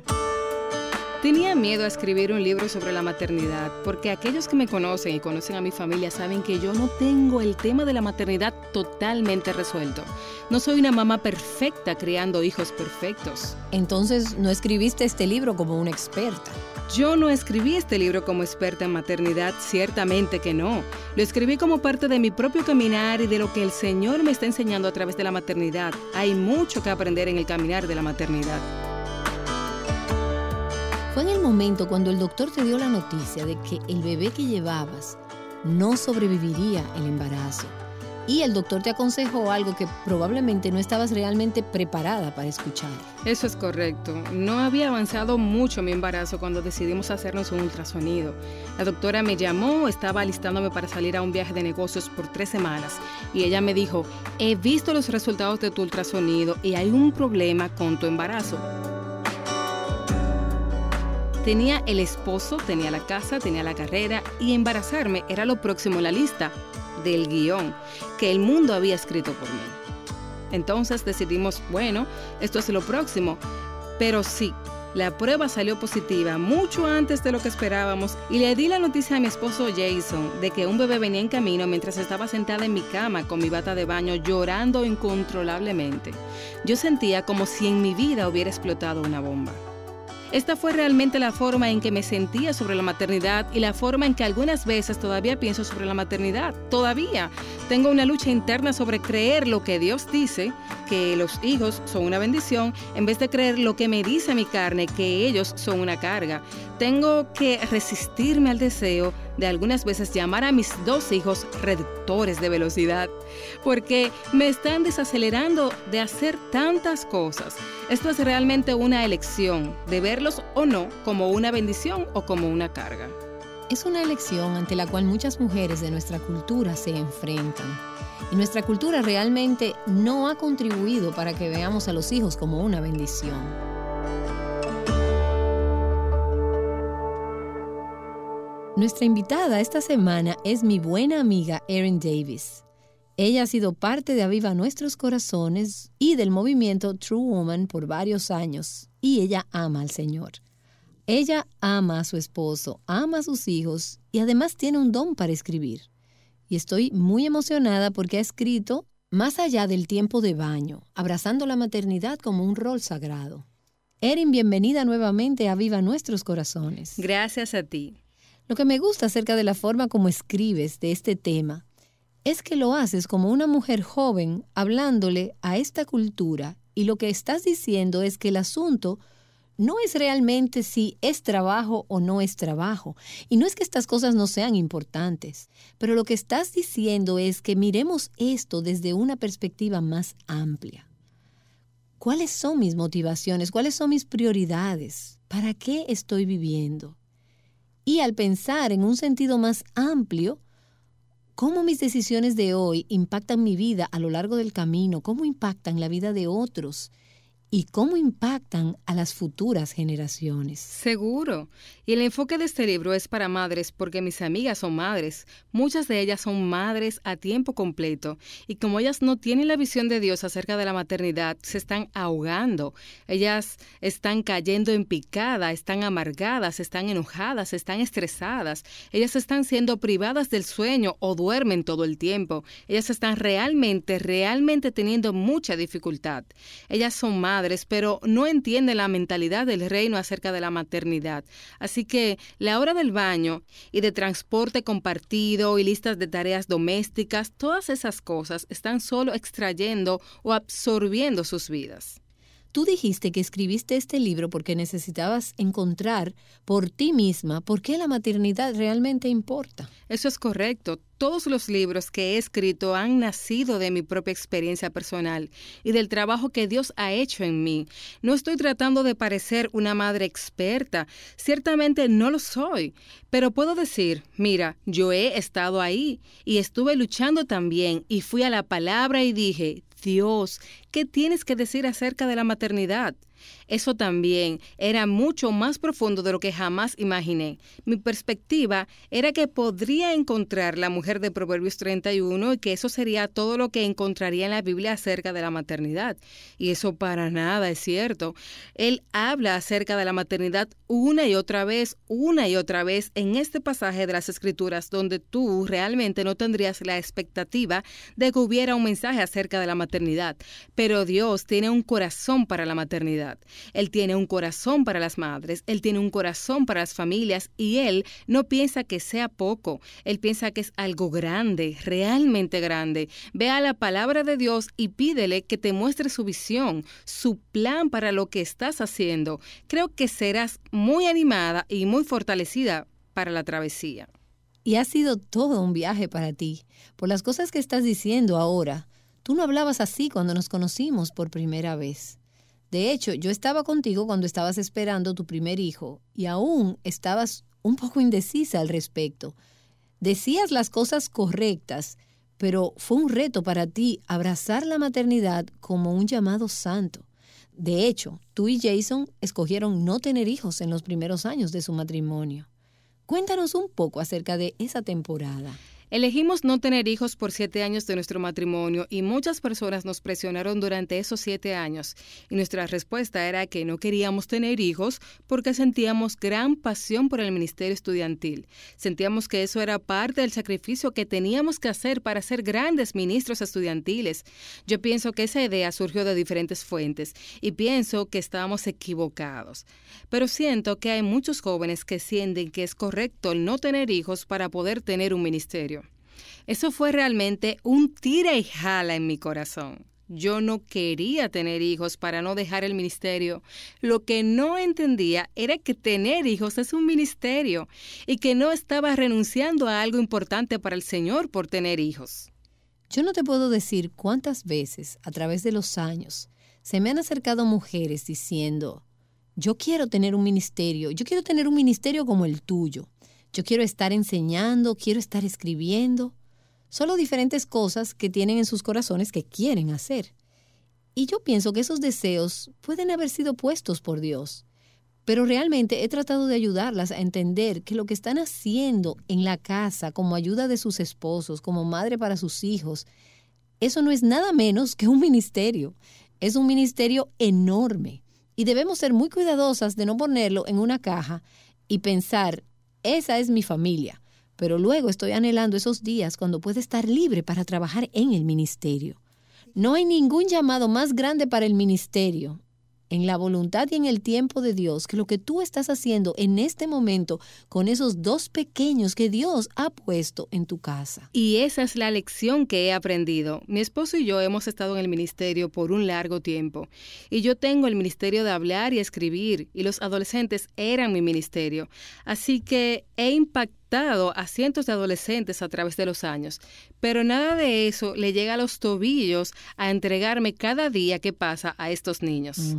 Tenía miedo a escribir un libro sobre la maternidad, porque aquellos que me conocen y conocen a mi familia saben que yo no tengo el tema de la maternidad totalmente resuelto. No soy una mamá perfecta criando hijos perfectos. Entonces, ¿no escribiste este libro como una experta? Yo no escribí este libro como experta en maternidad, ciertamente que no. Lo escribí como parte de mi propio caminar y de lo que el Señor me está enseñando a través de la maternidad. Hay mucho que aprender en el caminar de la maternidad. Fue en el momento cuando el doctor te dio la noticia de que el bebé que llevabas no sobreviviría el embarazo. Y el doctor te aconsejó algo que probablemente no estabas realmente preparada para escuchar. Eso es correcto. No había avanzado mucho mi embarazo cuando decidimos hacernos un ultrasonido. La doctora me llamó, estaba alistándome para salir a un viaje de negocios por tres semanas y ella me dijo, he visto los resultados de tu ultrasonido y hay un problema con tu embarazo. Tenía el esposo, tenía la casa, tenía la carrera y embarazarme era lo próximo en la lista del guion que el mundo había escrito por mí. Entonces decidimos, bueno, esto es lo próximo. Pero sí, la prueba salió positiva mucho antes de lo que esperábamos y le di la noticia a mi esposo Jason de que un bebé venía en camino mientras estaba sentada en mi cama con mi bata de baño llorando incontrolablemente. Yo sentía como si en mi vida hubiera explotado una bomba. Esta fue realmente la forma en que me sentía sobre la maternidad y la forma en que algunas veces todavía pienso sobre la maternidad. Todavía tengo una lucha interna sobre creer lo que Dios dice, que los hijos son una bendición, en vez de creer lo que me dice mi carne, que ellos son una carga. Tengo que resistirme al deseo de algunas veces llamar a mis dos hijos reductores de velocidad, porque me están desacelerando de hacer tantas cosas. Esto es realmente una elección de verlos o no como una bendición o como una carga. Es una elección ante la cual muchas mujeres de nuestra cultura se enfrentan. Y nuestra cultura realmente no ha contribuido para que veamos a los hijos como una bendición. Nuestra invitada esta semana es mi buena amiga Erin Davis. Ella ha sido parte de Aviva Nuestros Corazones y del movimiento True Woman por varios años y ella ama al Señor. Ella ama a su esposo, ama a sus hijos y además tiene un don para escribir. Y estoy muy emocionada porque ha escrito Más allá del tiempo de baño, abrazando la maternidad como un rol sagrado. Erin, bienvenida nuevamente a Viva Nuestros Corazones. Gracias a ti. Lo que me gusta acerca de la forma como escribes de este tema es que lo haces como una mujer joven hablándole a esta cultura y lo que estás diciendo es que el asunto no es realmente si es trabajo o no es trabajo. Y no es que estas cosas no sean importantes, pero lo que estás diciendo es que miremos esto desde una perspectiva más amplia. ¿Cuáles son mis motivaciones? ¿Cuáles son mis prioridades? ¿Para qué estoy viviendo? Y al pensar en un sentido más amplio, ¿cómo mis decisiones de hoy impactan mi vida a lo largo del camino? ¿Cómo impactan la vida de otros? Y cómo impactan a las futuras generaciones. Seguro. Y el enfoque de este libro es para madres porque mis amigas son madres. Muchas de ellas son madres a tiempo completo. Y como ellas no tienen la visión de Dios acerca de la maternidad, se están ahogando. Ellas están cayendo en picada, están amargadas, están enojadas, están estresadas. Ellas están siendo privadas del sueño o duermen todo el tiempo. Ellas están realmente, realmente teniendo mucha dificultad. Ellas son madres pero no entienden la mentalidad del reino acerca de la maternidad. Así que la hora del baño y de transporte compartido y listas de tareas domésticas, todas esas cosas están solo extrayendo o absorbiendo sus vidas. Tú dijiste que escribiste este libro porque necesitabas encontrar por ti misma por qué la maternidad realmente importa. Eso es correcto. Todos los libros que he escrito han nacido de mi propia experiencia personal y del trabajo que Dios ha hecho en mí. No estoy tratando de parecer una madre experta, ciertamente no lo soy, pero puedo decir, mira, yo he estado ahí y estuve luchando también y fui a la palabra y dije, Dios, ¿qué tienes que decir acerca de la maternidad? Eso también era mucho más profundo de lo que jamás imaginé. Mi perspectiva era que podría encontrar la mujer de Proverbios 31 y que eso sería todo lo que encontraría en la Biblia acerca de la maternidad. Y eso para nada es cierto. Él habla acerca de la maternidad una y otra vez, una y otra vez en este pasaje de las Escrituras donde tú realmente no tendrías la expectativa de que hubiera un mensaje acerca de la maternidad. Pero Dios tiene un corazón para la maternidad. Él tiene un corazón para las madres, Él tiene un corazón para las familias y Él no piensa que sea poco, Él piensa que es algo grande, realmente grande. Ve a la palabra de Dios y pídele que te muestre su visión, su plan para lo que estás haciendo. Creo que serás muy animada y muy fortalecida para la travesía. Y ha sido todo un viaje para ti. Por las cosas que estás diciendo ahora, tú no hablabas así cuando nos conocimos por primera vez. De hecho, yo estaba contigo cuando estabas esperando tu primer hijo y aún estabas un poco indecisa al respecto. Decías las cosas correctas, pero fue un reto para ti abrazar la maternidad como un llamado santo. De hecho, tú y Jason escogieron no tener hijos en los primeros años de su matrimonio. Cuéntanos un poco acerca de esa temporada. Elegimos no tener hijos por siete años de nuestro matrimonio y muchas personas nos presionaron durante esos siete años y nuestra respuesta era que no queríamos tener hijos porque sentíamos gran pasión por el ministerio estudiantil. Sentíamos que eso era parte del sacrificio que teníamos que hacer para ser grandes ministros estudiantiles. Yo pienso que esa idea surgió de diferentes fuentes y pienso que estábamos equivocados. Pero siento que hay muchos jóvenes que sienten que es correcto no tener hijos para poder tener un ministerio. Eso fue realmente un tira y jala en mi corazón. Yo no quería tener hijos para no dejar el ministerio. Lo que no entendía era que tener hijos es un ministerio y que no estaba renunciando a algo importante para el Señor por tener hijos. Yo no te puedo decir cuántas veces a través de los años se me han acercado mujeres diciendo, yo quiero tener un ministerio, yo quiero tener un ministerio como el tuyo, yo quiero estar enseñando, quiero estar escribiendo solo diferentes cosas que tienen en sus corazones que quieren hacer. Y yo pienso que esos deseos pueden haber sido puestos por Dios, pero realmente he tratado de ayudarlas a entender que lo que están haciendo en la casa como ayuda de sus esposos, como madre para sus hijos, eso no es nada menos que un ministerio. Es un ministerio enorme y debemos ser muy cuidadosas de no ponerlo en una caja y pensar, esa es mi familia pero luego estoy anhelando esos días cuando pueda estar libre para trabajar en el ministerio. No hay ningún llamado más grande para el ministerio en la voluntad y en el tiempo de Dios que lo que tú estás haciendo en este momento con esos dos pequeños que Dios ha puesto en tu casa. Y esa es la lección que he aprendido. Mi esposo y yo hemos estado en el ministerio por un largo tiempo y yo tengo el ministerio de hablar y escribir y los adolescentes eran mi ministerio. Así que he impactado a cientos de adolescentes a través de los años, pero nada de eso le llega a los tobillos a entregarme cada día que pasa a estos niños.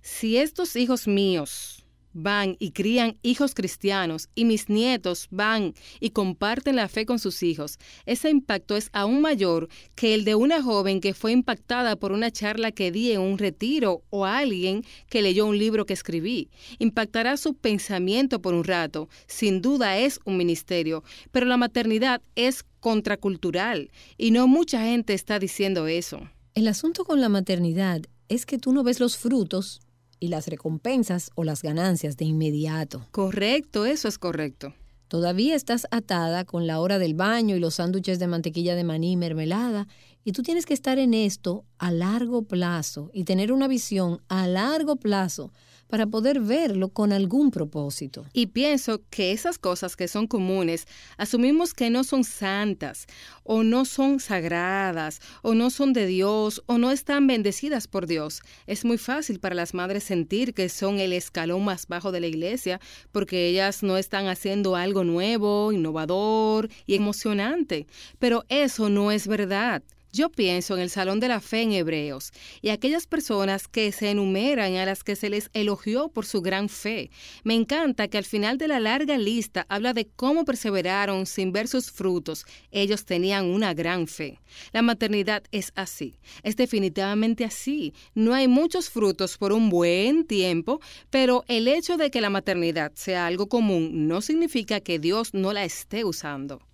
Si estos hijos míos van y crían hijos cristianos y mis nietos van y comparten la fe con sus hijos, ese impacto es aún mayor que el de una joven que fue impactada por una charla que di en un retiro o alguien que leyó un libro que escribí. Impactará su pensamiento por un rato, sin duda es un ministerio, pero la maternidad es contracultural y no mucha gente está diciendo eso. El asunto con la maternidad es que tú no ves los frutos y las recompensas o las ganancias de inmediato. Correcto, eso es correcto. Todavía estás atada con la hora del baño y los sándwiches de mantequilla de maní y mermelada, y tú tienes que estar en esto a largo plazo y tener una visión a largo plazo para poder verlo con algún propósito. Y pienso que esas cosas que son comunes, asumimos que no son santas, o no son sagradas, o no son de Dios, o no están bendecidas por Dios. Es muy fácil para las madres sentir que son el escalón más bajo de la iglesia, porque ellas no están haciendo algo nuevo, innovador y emocionante. Pero eso no es verdad. Yo pienso en el Salón de la Fe en Hebreos y aquellas personas que se enumeran a las que se les elogió por su gran fe. Me encanta que al final de la larga lista habla de cómo perseveraron sin ver sus frutos. Ellos tenían una gran fe. La maternidad es así, es definitivamente así. No hay muchos frutos por un buen tiempo, pero el hecho de que la maternidad sea algo común no significa que Dios no la esté usando.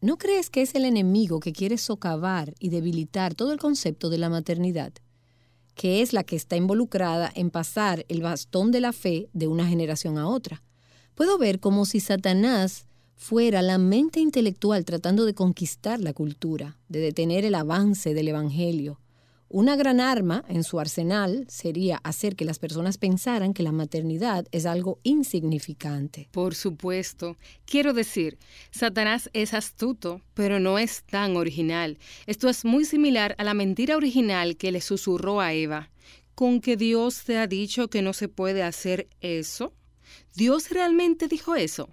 ¿No crees que es el enemigo que quiere socavar y debilitar todo el concepto de la maternidad? que es la que está involucrada en pasar el bastón de la fe de una generación a otra. Puedo ver como si Satanás fuera la mente intelectual tratando de conquistar la cultura, de detener el avance del Evangelio, una gran arma en su arsenal sería hacer que las personas pensaran que la maternidad es algo insignificante. Por supuesto. Quiero decir, Satanás es astuto, pero no es tan original. Esto es muy similar a la mentira original que le susurró a Eva. ¿Con que Dios te ha dicho que no se puede hacer eso? ¿Dios realmente dijo eso?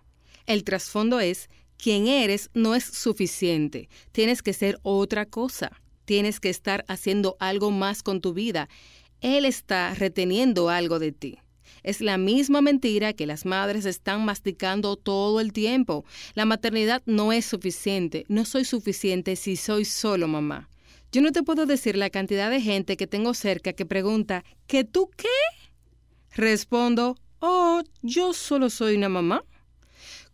El trasfondo es, quien eres no es suficiente, tienes que ser otra cosa tienes que estar haciendo algo más con tu vida. Él está reteniendo algo de ti. Es la misma mentira que las madres están masticando todo el tiempo. La maternidad no es suficiente. No soy suficiente si soy solo mamá. Yo no te puedo decir la cantidad de gente que tengo cerca que pregunta, ¿que tú qué? Respondo, oh, yo solo soy una mamá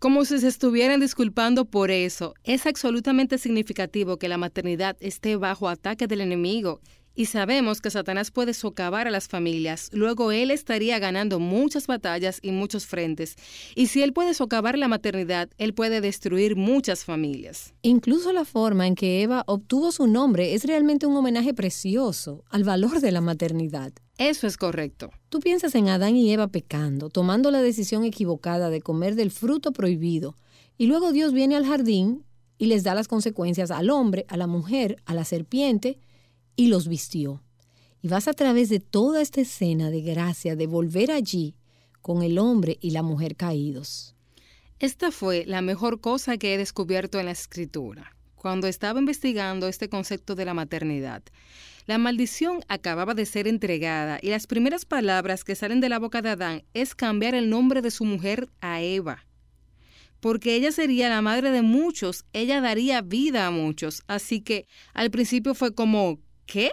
como si se estuvieran disculpando por eso. Es absolutamente significativo que la maternidad esté bajo ataque del enemigo. Y sabemos que Satanás puede socavar a las familias, luego él estaría ganando muchas batallas y muchos frentes. Y si él puede socavar la maternidad, él puede destruir muchas familias. Incluso la forma en que Eva obtuvo su nombre es realmente un homenaje precioso al valor de la maternidad. Eso es correcto. Tú piensas en Adán y Eva pecando, tomando la decisión equivocada de comer del fruto prohibido, y luego Dios viene al jardín y les da las consecuencias al hombre, a la mujer, a la serpiente, y los vistió. Y vas a través de toda esta escena de gracia de volver allí con el hombre y la mujer caídos. Esta fue la mejor cosa que he descubierto en la escritura, cuando estaba investigando este concepto de la maternidad. La maldición acababa de ser entregada y las primeras palabras que salen de la boca de Adán es cambiar el nombre de su mujer a Eva. Porque ella sería la madre de muchos, ella daría vida a muchos. Así que al principio fue como, ¿qué?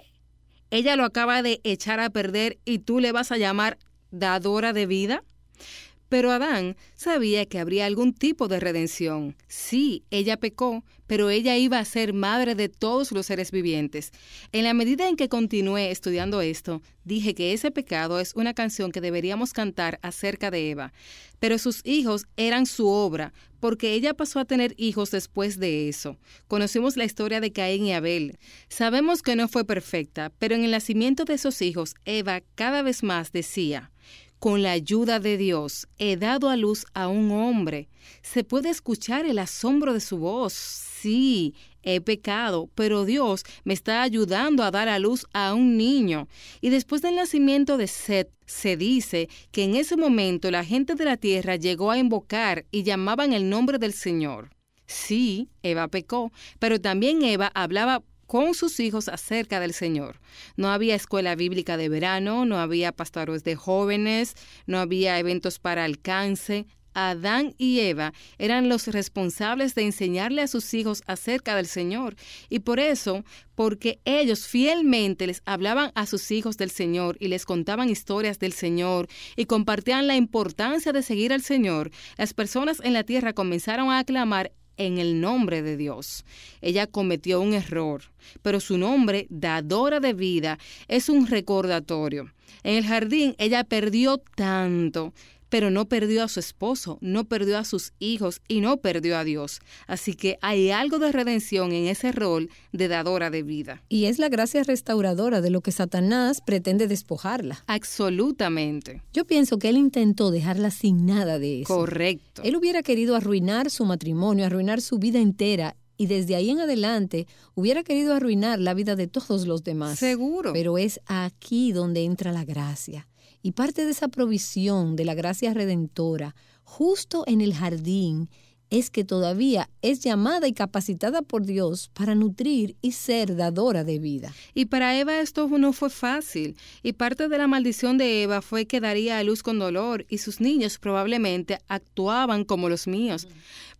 Ella lo acaba de echar a perder y tú le vas a llamar dadora de vida. Pero Adán sabía que habría algún tipo de redención. Sí, ella pecó, pero ella iba a ser madre de todos los seres vivientes. En la medida en que continué estudiando esto, dije que ese pecado es una canción que deberíamos cantar acerca de Eva. Pero sus hijos eran su obra, porque ella pasó a tener hijos después de eso. Conocimos la historia de Caín y Abel. Sabemos que no fue perfecta, pero en el nacimiento de esos hijos, Eva cada vez más decía, con la ayuda de Dios he dado a luz a un hombre. Se puede escuchar el asombro de su voz. Sí, he pecado, pero Dios me está ayudando a dar a luz a un niño. Y después del nacimiento de Seth, se dice que en ese momento la gente de la tierra llegó a invocar y llamaban el nombre del Señor. Sí, Eva pecó, pero también Eva hablaba con sus hijos acerca del Señor. No había escuela bíblica de verano, no había pastores de jóvenes, no había eventos para alcance. Adán y Eva eran los responsables de enseñarle a sus hijos acerca del Señor. Y por eso, porque ellos fielmente les hablaban a sus hijos del Señor y les contaban historias del Señor y compartían la importancia de seguir al Señor, las personas en la tierra comenzaron a aclamar en el nombre de Dios. Ella cometió un error, pero su nombre, dadora de vida, es un recordatorio. En el jardín ella perdió tanto, pero no perdió a su esposo, no perdió a sus hijos y no perdió a Dios. Así que hay algo de redención en ese rol de dadora de vida. Y es la gracia restauradora de lo que Satanás pretende despojarla. Absolutamente. Yo pienso que él intentó dejarla sin nada de eso. Correcto. Él hubiera querido arruinar su matrimonio, arruinar su vida entera y desde ahí en adelante hubiera querido arruinar la vida de todos los demás. Seguro. Pero es aquí donde entra la gracia. Y parte de esa provisión de la gracia redentora, justo en el jardín, es que todavía es llamada y capacitada por Dios para nutrir y ser dadora de vida. Y para Eva esto no fue fácil, y parte de la maldición de Eva fue que daría a luz con dolor, y sus niños probablemente actuaban como los míos.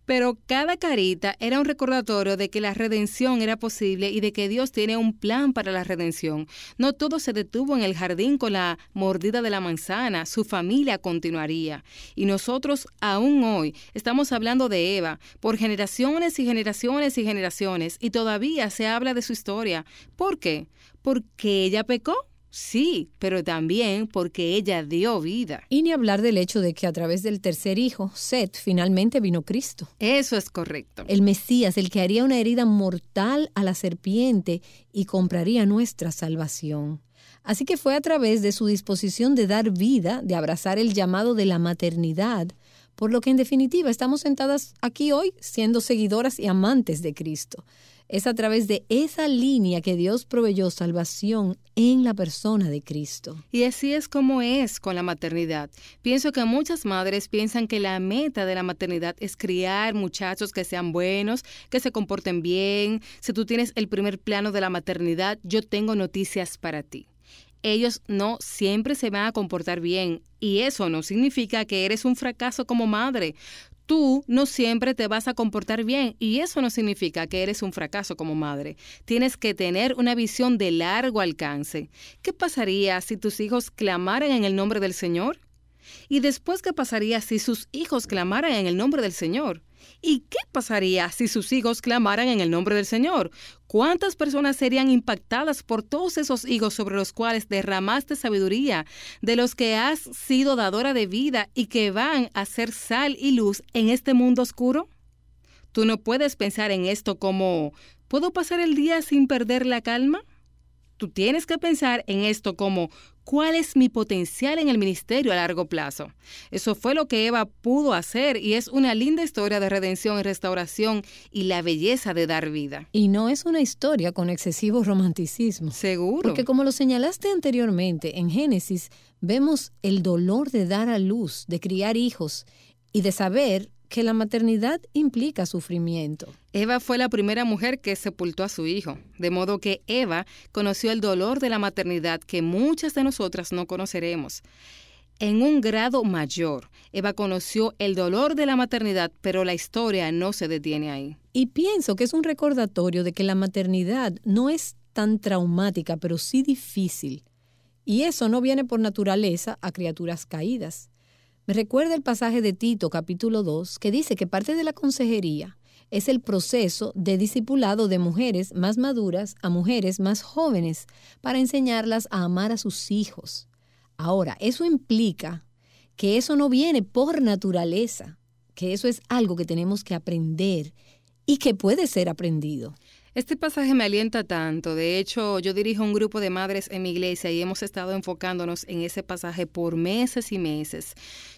Pero cada carita era un recordatorio de que la redención era posible y de que Dios tiene un plan para la redención. No todo se detuvo en el jardín con la mordida de la manzana, su familia continuaría. Y nosotros aún hoy estamos hablando de Eva por generaciones y generaciones y generaciones y todavía se habla de su historia. ¿Por qué? Porque ella pecó. Sí, pero también porque ella dio vida. Y ni hablar del hecho de que a través del tercer hijo, Seth, finalmente vino Cristo. Eso es correcto. El Mesías, el que haría una herida mortal a la serpiente y compraría nuestra salvación. Así que fue a través de su disposición de dar vida, de abrazar el llamado de la maternidad, por lo que en definitiva estamos sentadas aquí hoy siendo seguidoras y amantes de Cristo. Es a través de esa línea que Dios proveyó salvación en la persona de Cristo. Y así es como es con la maternidad. Pienso que muchas madres piensan que la meta de la maternidad es criar muchachos que sean buenos, que se comporten bien. Si tú tienes el primer plano de la maternidad, yo tengo noticias para ti ellos no siempre se van a comportar bien y eso no significa que eres un fracaso como madre tú no siempre te vas a comportar bien y eso no significa que eres un fracaso como madre. Tienes que tener una visión de largo alcance. ¿Qué pasaría si tus hijos clamaran en el nombre del Señor? ¿Y después qué pasaría si sus hijos clamaran en el nombre del Señor? ¿Y qué pasaría si sus hijos clamaran en el nombre del Señor? ¿Cuántas personas serían impactadas por todos esos hijos sobre los cuales derramaste sabiduría, de los que has sido dadora de vida y que van a ser sal y luz en este mundo oscuro? Tú no puedes pensar en esto como, ¿puedo pasar el día sin perder la calma? Tú tienes que pensar en esto como, ¿cuál es mi potencial en el ministerio a largo plazo? Eso fue lo que Eva pudo hacer y es una linda historia de redención y restauración y la belleza de dar vida. Y no es una historia con excesivo romanticismo. Seguro. Porque como lo señalaste anteriormente, en Génesis vemos el dolor de dar a luz, de criar hijos y de saber que la maternidad implica sufrimiento. Eva fue la primera mujer que sepultó a su hijo, de modo que Eva conoció el dolor de la maternidad que muchas de nosotras no conoceremos. En un grado mayor, Eva conoció el dolor de la maternidad, pero la historia no se detiene ahí. Y pienso que es un recordatorio de que la maternidad no es tan traumática, pero sí difícil. Y eso no viene por naturaleza a criaturas caídas. Me recuerda el pasaje de Tito capítulo 2 que dice que parte de la consejería es el proceso de discipulado de mujeres más maduras a mujeres más jóvenes para enseñarlas a amar a sus hijos. Ahora, eso implica que eso no viene por naturaleza, que eso es algo que tenemos que aprender y que puede ser aprendido. Este pasaje me alienta tanto. De hecho, yo dirijo un grupo de madres en mi iglesia y hemos estado enfocándonos en ese pasaje por meses y meses.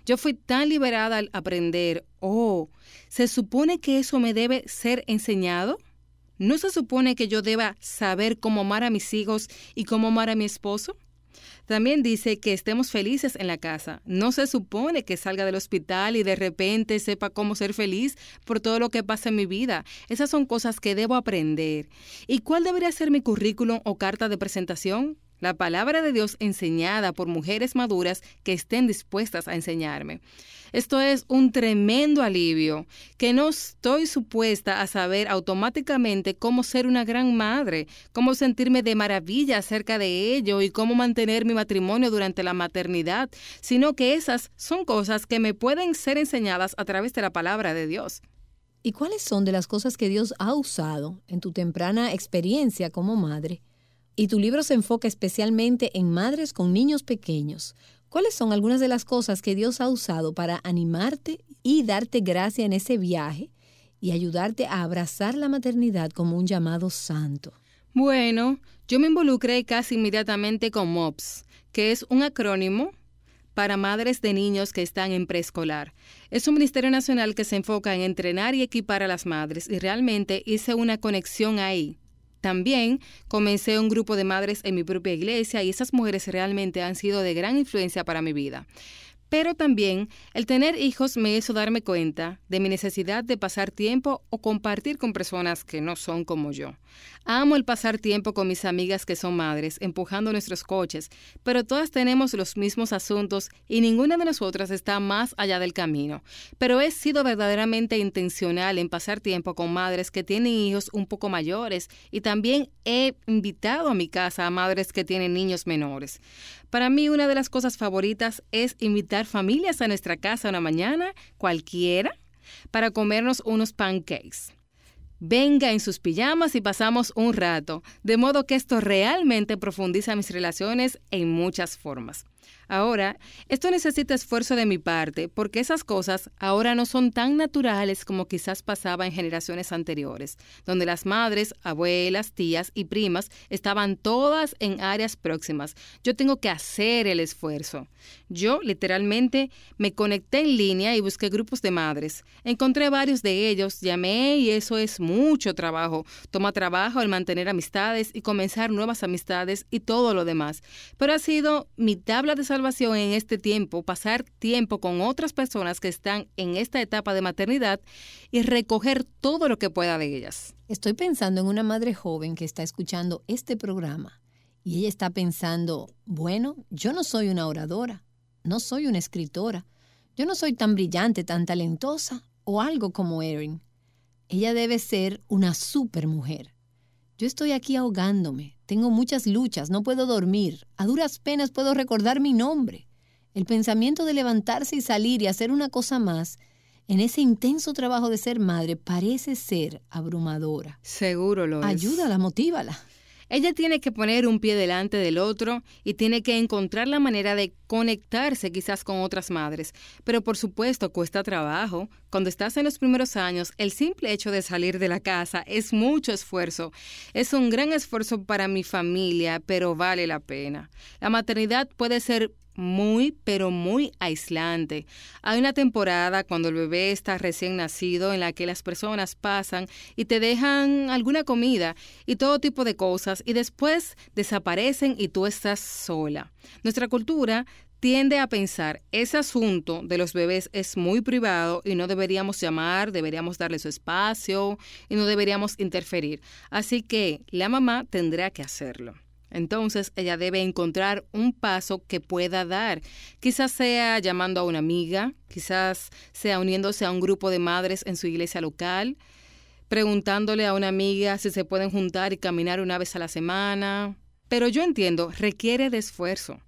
Yo fui tan liberada al aprender, oh, ¿se supone que eso me debe ser enseñado? ¿No se supone que yo deba saber cómo amar a mis hijos y cómo amar a mi esposo? También dice que estemos felices en la casa. No se supone que salga del hospital y de repente sepa cómo ser feliz por todo lo que pasa en mi vida. Esas son cosas que debo aprender. ¿Y cuál debería ser mi currículum o carta de presentación? La palabra de Dios enseñada por mujeres maduras que estén dispuestas a enseñarme. Esto es un tremendo alivio, que no estoy supuesta a saber automáticamente cómo ser una gran madre, cómo sentirme de maravilla acerca de ello y cómo mantener mi matrimonio durante la maternidad, sino que esas son cosas que me pueden ser enseñadas a través de la palabra de Dios. ¿Y cuáles son de las cosas que Dios ha usado en tu temprana experiencia como madre? Y tu libro se enfoca especialmente en madres con niños pequeños, ¿Cuáles son algunas de las cosas que Dios ha usado para animarte y darte gracia en ese viaje y ayudarte a abrazar la maternidad como un llamado santo? Bueno, yo me involucré casi inmediatamente con MOPS, que es un acrónimo para madres de niños que están en preescolar. Es un ministerio nacional que se enfoca en entrenar y equipar a las madres y realmente hice una conexión ahí también comencé un grupo de madres en mi propia iglesia y esas mujeres realmente han sido de gran influencia para mi vida. Pero también el tener hijos me hizo darme cuenta de mi necesidad de pasar tiempo o compartir con personas que no son como yo. Amo el pasar tiempo con mis amigas que son madres, empujando nuestros coches, pero todas tenemos los mismos asuntos y ninguna de nosotras está más allá del camino. Pero he sido verdaderamente intencional en pasar tiempo con madres que tienen hijos un poco mayores y también he invitado a mi casa a madres que tienen niños menores. Para mí una de las cosas favoritas es invitar familias a nuestra casa una mañana, cualquiera, para comernos unos pancakes. Venga en sus pijamas y pasamos un rato, de modo que esto realmente profundiza mis relaciones en muchas formas. Ahora, esto necesita esfuerzo de mi parte, porque esas cosas ahora no son tan naturales como quizás pasaba en generaciones anteriores, donde las madres, abuelas, tías y primas estaban todas en áreas próximas. Yo tengo que hacer el esfuerzo. Yo, literalmente, me conecté en línea y busqué grupos de madres. Encontré varios de ellos, llamé y eso es mucho trabajo. Toma trabajo el mantener amistades y comenzar nuevas amistades y todo lo demás. Pero ha sido mi tabla de en este tiempo, pasar tiempo con otras personas que están en esta etapa de maternidad y recoger todo lo que pueda de ellas. Estoy pensando en una madre joven que está escuchando este programa y ella está pensando, bueno, yo no soy una oradora, no soy una escritora, yo no soy tan brillante, tan talentosa o algo como Erin. Ella debe ser una super mujer. Yo estoy aquí ahogándome, tengo muchas luchas, no puedo dormir, a duras penas puedo recordar mi nombre. El pensamiento de levantarse y salir y hacer una cosa más en ese intenso trabajo de ser madre parece ser abrumadora. Seguro lo es. Ayúdala, motívala. Ella tiene que poner un pie delante del otro y tiene que encontrar la manera de conectarse quizás con otras madres. Pero por supuesto cuesta trabajo. Cuando estás en los primeros años, el simple hecho de salir de la casa es mucho esfuerzo. Es un gran esfuerzo para mi familia, pero vale la pena. La maternidad puede ser muy, pero muy aislante. Hay una temporada cuando el bebé está recién nacido en la que las personas pasan y te dejan alguna comida y todo tipo de cosas y después desaparecen y tú estás sola. Nuestra cultura tiende a pensar, ese asunto de los bebés es muy privado y no deberíamos llamar, deberíamos darle su espacio y no deberíamos interferir. Así que la mamá tendrá que hacerlo. Entonces ella debe encontrar un paso que pueda dar. Quizás sea llamando a una amiga, quizás sea uniéndose a un grupo de madres en su iglesia local, preguntándole a una amiga si se pueden juntar y caminar una vez a la semana. Pero yo entiendo, requiere de esfuerzo.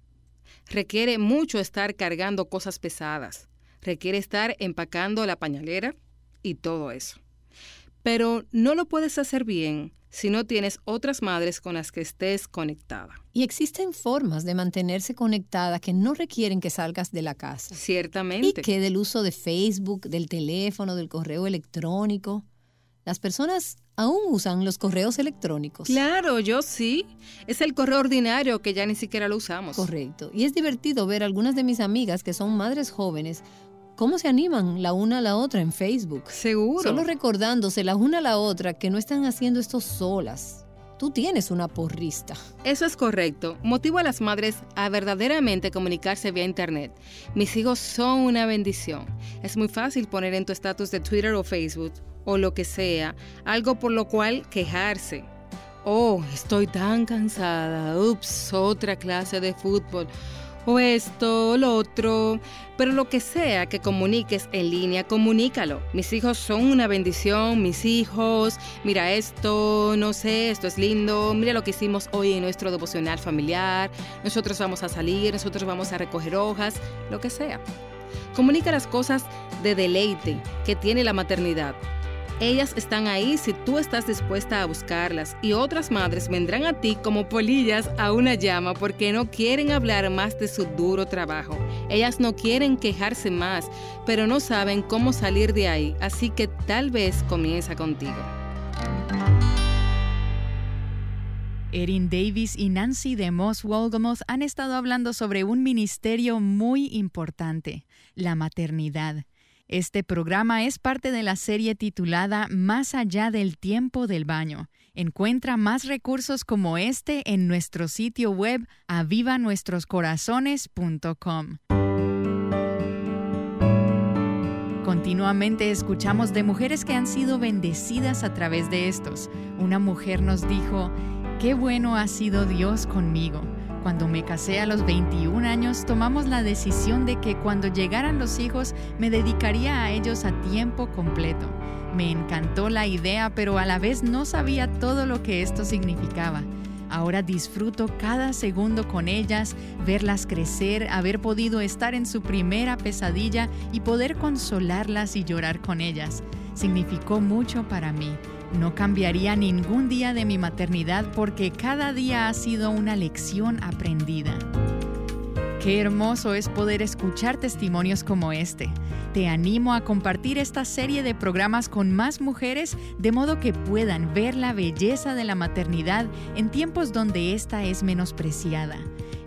Requiere mucho estar cargando cosas pesadas. requiere estar empacando la pañalera y todo eso. Pero no lo puedes hacer bien si no tienes otras madres con las que estés conectada. Y existen formas de mantenerse conectada que no requieren que salgas de la casa. Ciertamente. Y que del uso de Facebook, del teléfono, del correo electrónico. Las personas aún usan los correos electrónicos. Claro, yo sí. Es el correo ordinario que ya ni siquiera lo usamos. Correcto. Y es divertido ver algunas de mis amigas que son madres jóvenes cómo se animan la una a la otra en Facebook. Seguro. Solo recordándose la una a la otra que no están haciendo esto solas. Tú tienes una porrista. Eso es correcto. Motivo a las madres a verdaderamente comunicarse vía Internet. Mis hijos son una bendición. Es muy fácil poner en tu estatus de Twitter o Facebook o lo que sea algo por lo cual quejarse. Oh, estoy tan cansada. Ups, otra clase de fútbol o esto, o lo otro, pero lo que sea que comuniques en línea, comunícalo. Mis hijos son una bendición, mis hijos, mira esto, no sé, esto es lindo, mira lo que hicimos hoy en nuestro devocional familiar, nosotros vamos a salir, nosotros vamos a recoger hojas, lo que sea. Comunica las cosas de deleite que tiene la maternidad ellas están ahí si tú estás dispuesta a buscarlas y otras madres vendrán a ti como polillas a una llama porque no quieren hablar más de su duro trabajo. Ellas no quieren quejarse más, pero no saben cómo salir de ahí, así que tal vez comienza contigo. Erin Davis y Nancy de Moss Wolgamoth han estado hablando sobre un ministerio muy importante, la maternidad. Este programa es parte de la serie titulada Más allá del tiempo del baño. Encuentra más recursos como este en nuestro sitio web avivanuestroscorazones.com. Continuamente escuchamos de mujeres que han sido bendecidas a través de estos. Una mujer nos dijo, qué bueno ha sido Dios conmigo. Cuando me casé a los 21 años, tomamos la decisión de que cuando llegaran los hijos me dedicaría a ellos a tiempo completo. Me encantó la idea, pero a la vez no sabía todo lo que esto significaba. Ahora disfruto cada segundo con ellas, verlas crecer, haber podido estar en su primera pesadilla y poder consolarlas y llorar con ellas. Significó mucho para mí. No cambiaría ningún día de mi maternidad porque cada día ha sido una lección aprendida. Qué hermoso es poder escuchar testimonios como este. Te animo a compartir esta serie de programas con más mujeres de modo que puedan ver la belleza de la maternidad en tiempos donde esta es menospreciada.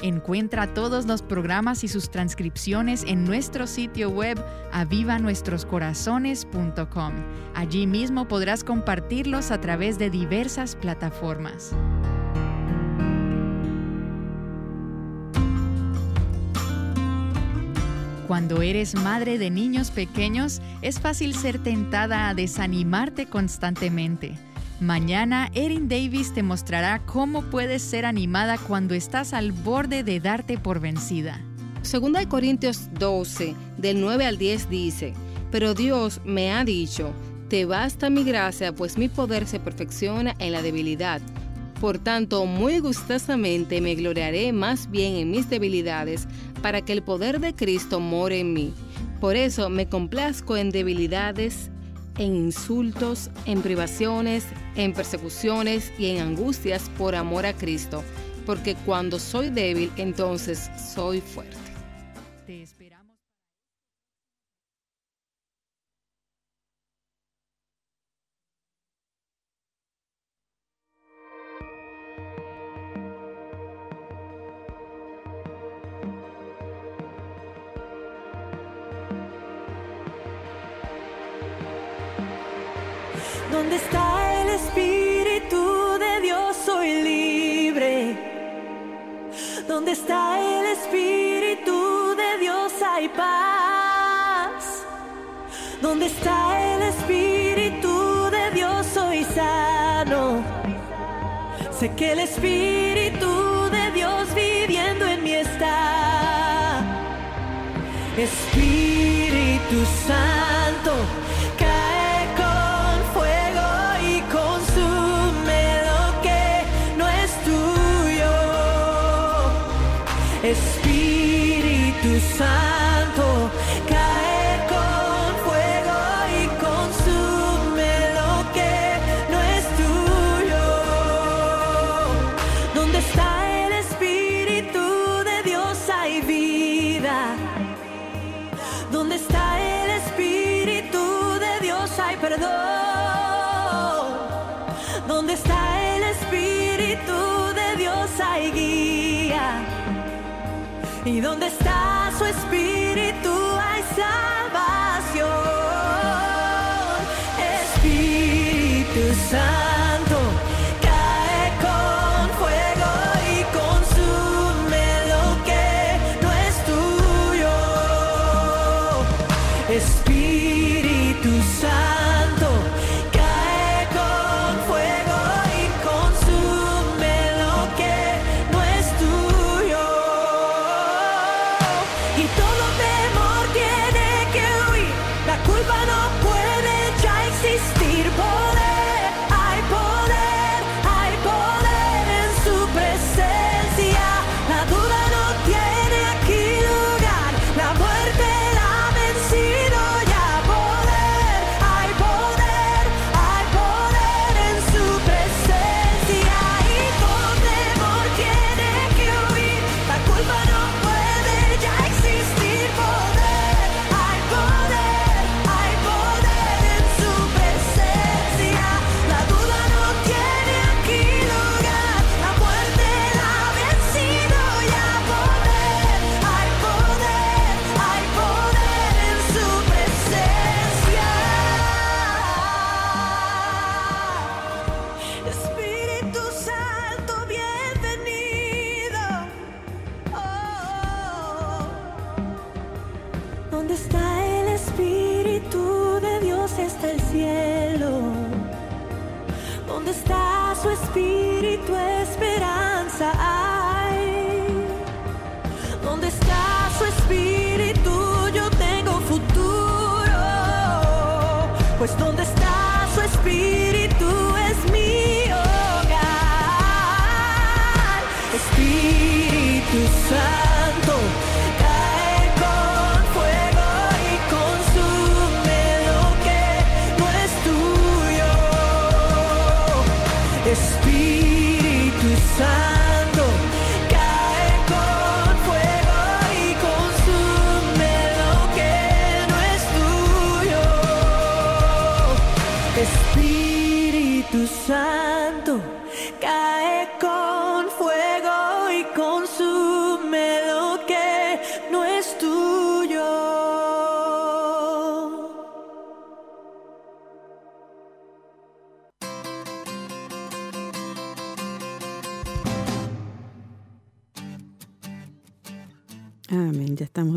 Encuentra todos los programas y sus transcripciones en nuestro sitio web avivanuestroscorazones.com. Allí mismo podrás compartirlos a través de diversas plataformas. Cuando eres madre de niños pequeños, es fácil ser tentada a desanimarte constantemente. Mañana Erin Davis te mostrará cómo puedes ser animada cuando estás al borde de darte por vencida. Segunda de Corintios 12, del 9 al 10 dice, Pero Dios me ha dicho, te basta mi gracia, pues mi poder se perfecciona en la debilidad. Por tanto, muy gustosamente me gloriaré más bien en mis debilidades, para que el poder de Cristo more en mí. Por eso me complazco en debilidades, en insultos, en privaciones, en persecuciones y en angustias por amor a Cristo, porque cuando soy débil, entonces soy fuerte. ¿Dónde está el Espíritu de Dios? Soy libre. ¿Dónde está el Espíritu de Dios? Hay paz. ¿Dónde está el Espíritu de Dios? Soy sano. Sé que el Espíritu de Dios viviendo en mí está. Espíritu Santo. Santo cae con fuego y consume lo que no es tuyo. Dónde está el espíritu de Dios hay vida. Dónde está el espíritu de Dios hay perdón. Dónde está el espíritu de Dios hay guía. Y dónde está su Espíritu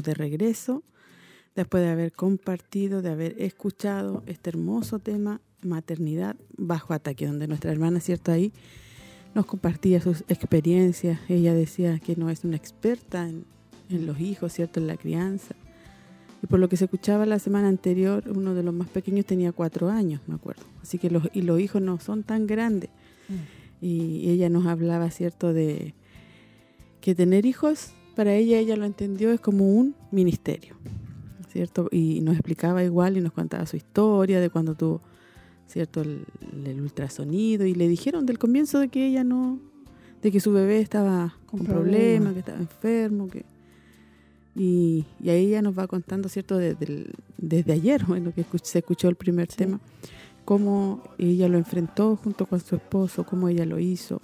estamos de regreso después de haber compartido, de haber escuchado este hermoso tema, maternidad bajo ataque, donde nuestra hermana, ¿cierto? Ahí nos compartía sus experiencias. Ella decía que no es una experta en, en los hijos, ¿cierto? En la crianza. Y por lo que se escuchaba la semana anterior, uno de los más pequeños tenía cuatro años, me acuerdo. Así que los, y los hijos no son tan grandes. Y ella nos hablaba, ¿cierto?, de que tener hijos, para ella, ella lo entendió, es como un ministerio, ¿cierto? Y nos explicaba igual y nos contaba su historia de cuando tuvo, ¿cierto?, el, el ultrasonido. Y le dijeron del comienzo de que ella no, de que su bebé estaba con, Con problemas, problemas. que estaba enfermo, que... Y, y ahí ella nos va contando, ¿cierto?, desde, el- desde ayer, bueno, que escuch- se escuchó el primer tema, cómo ella lo enfrentó junto con su esposo, cómo ella lo hizo,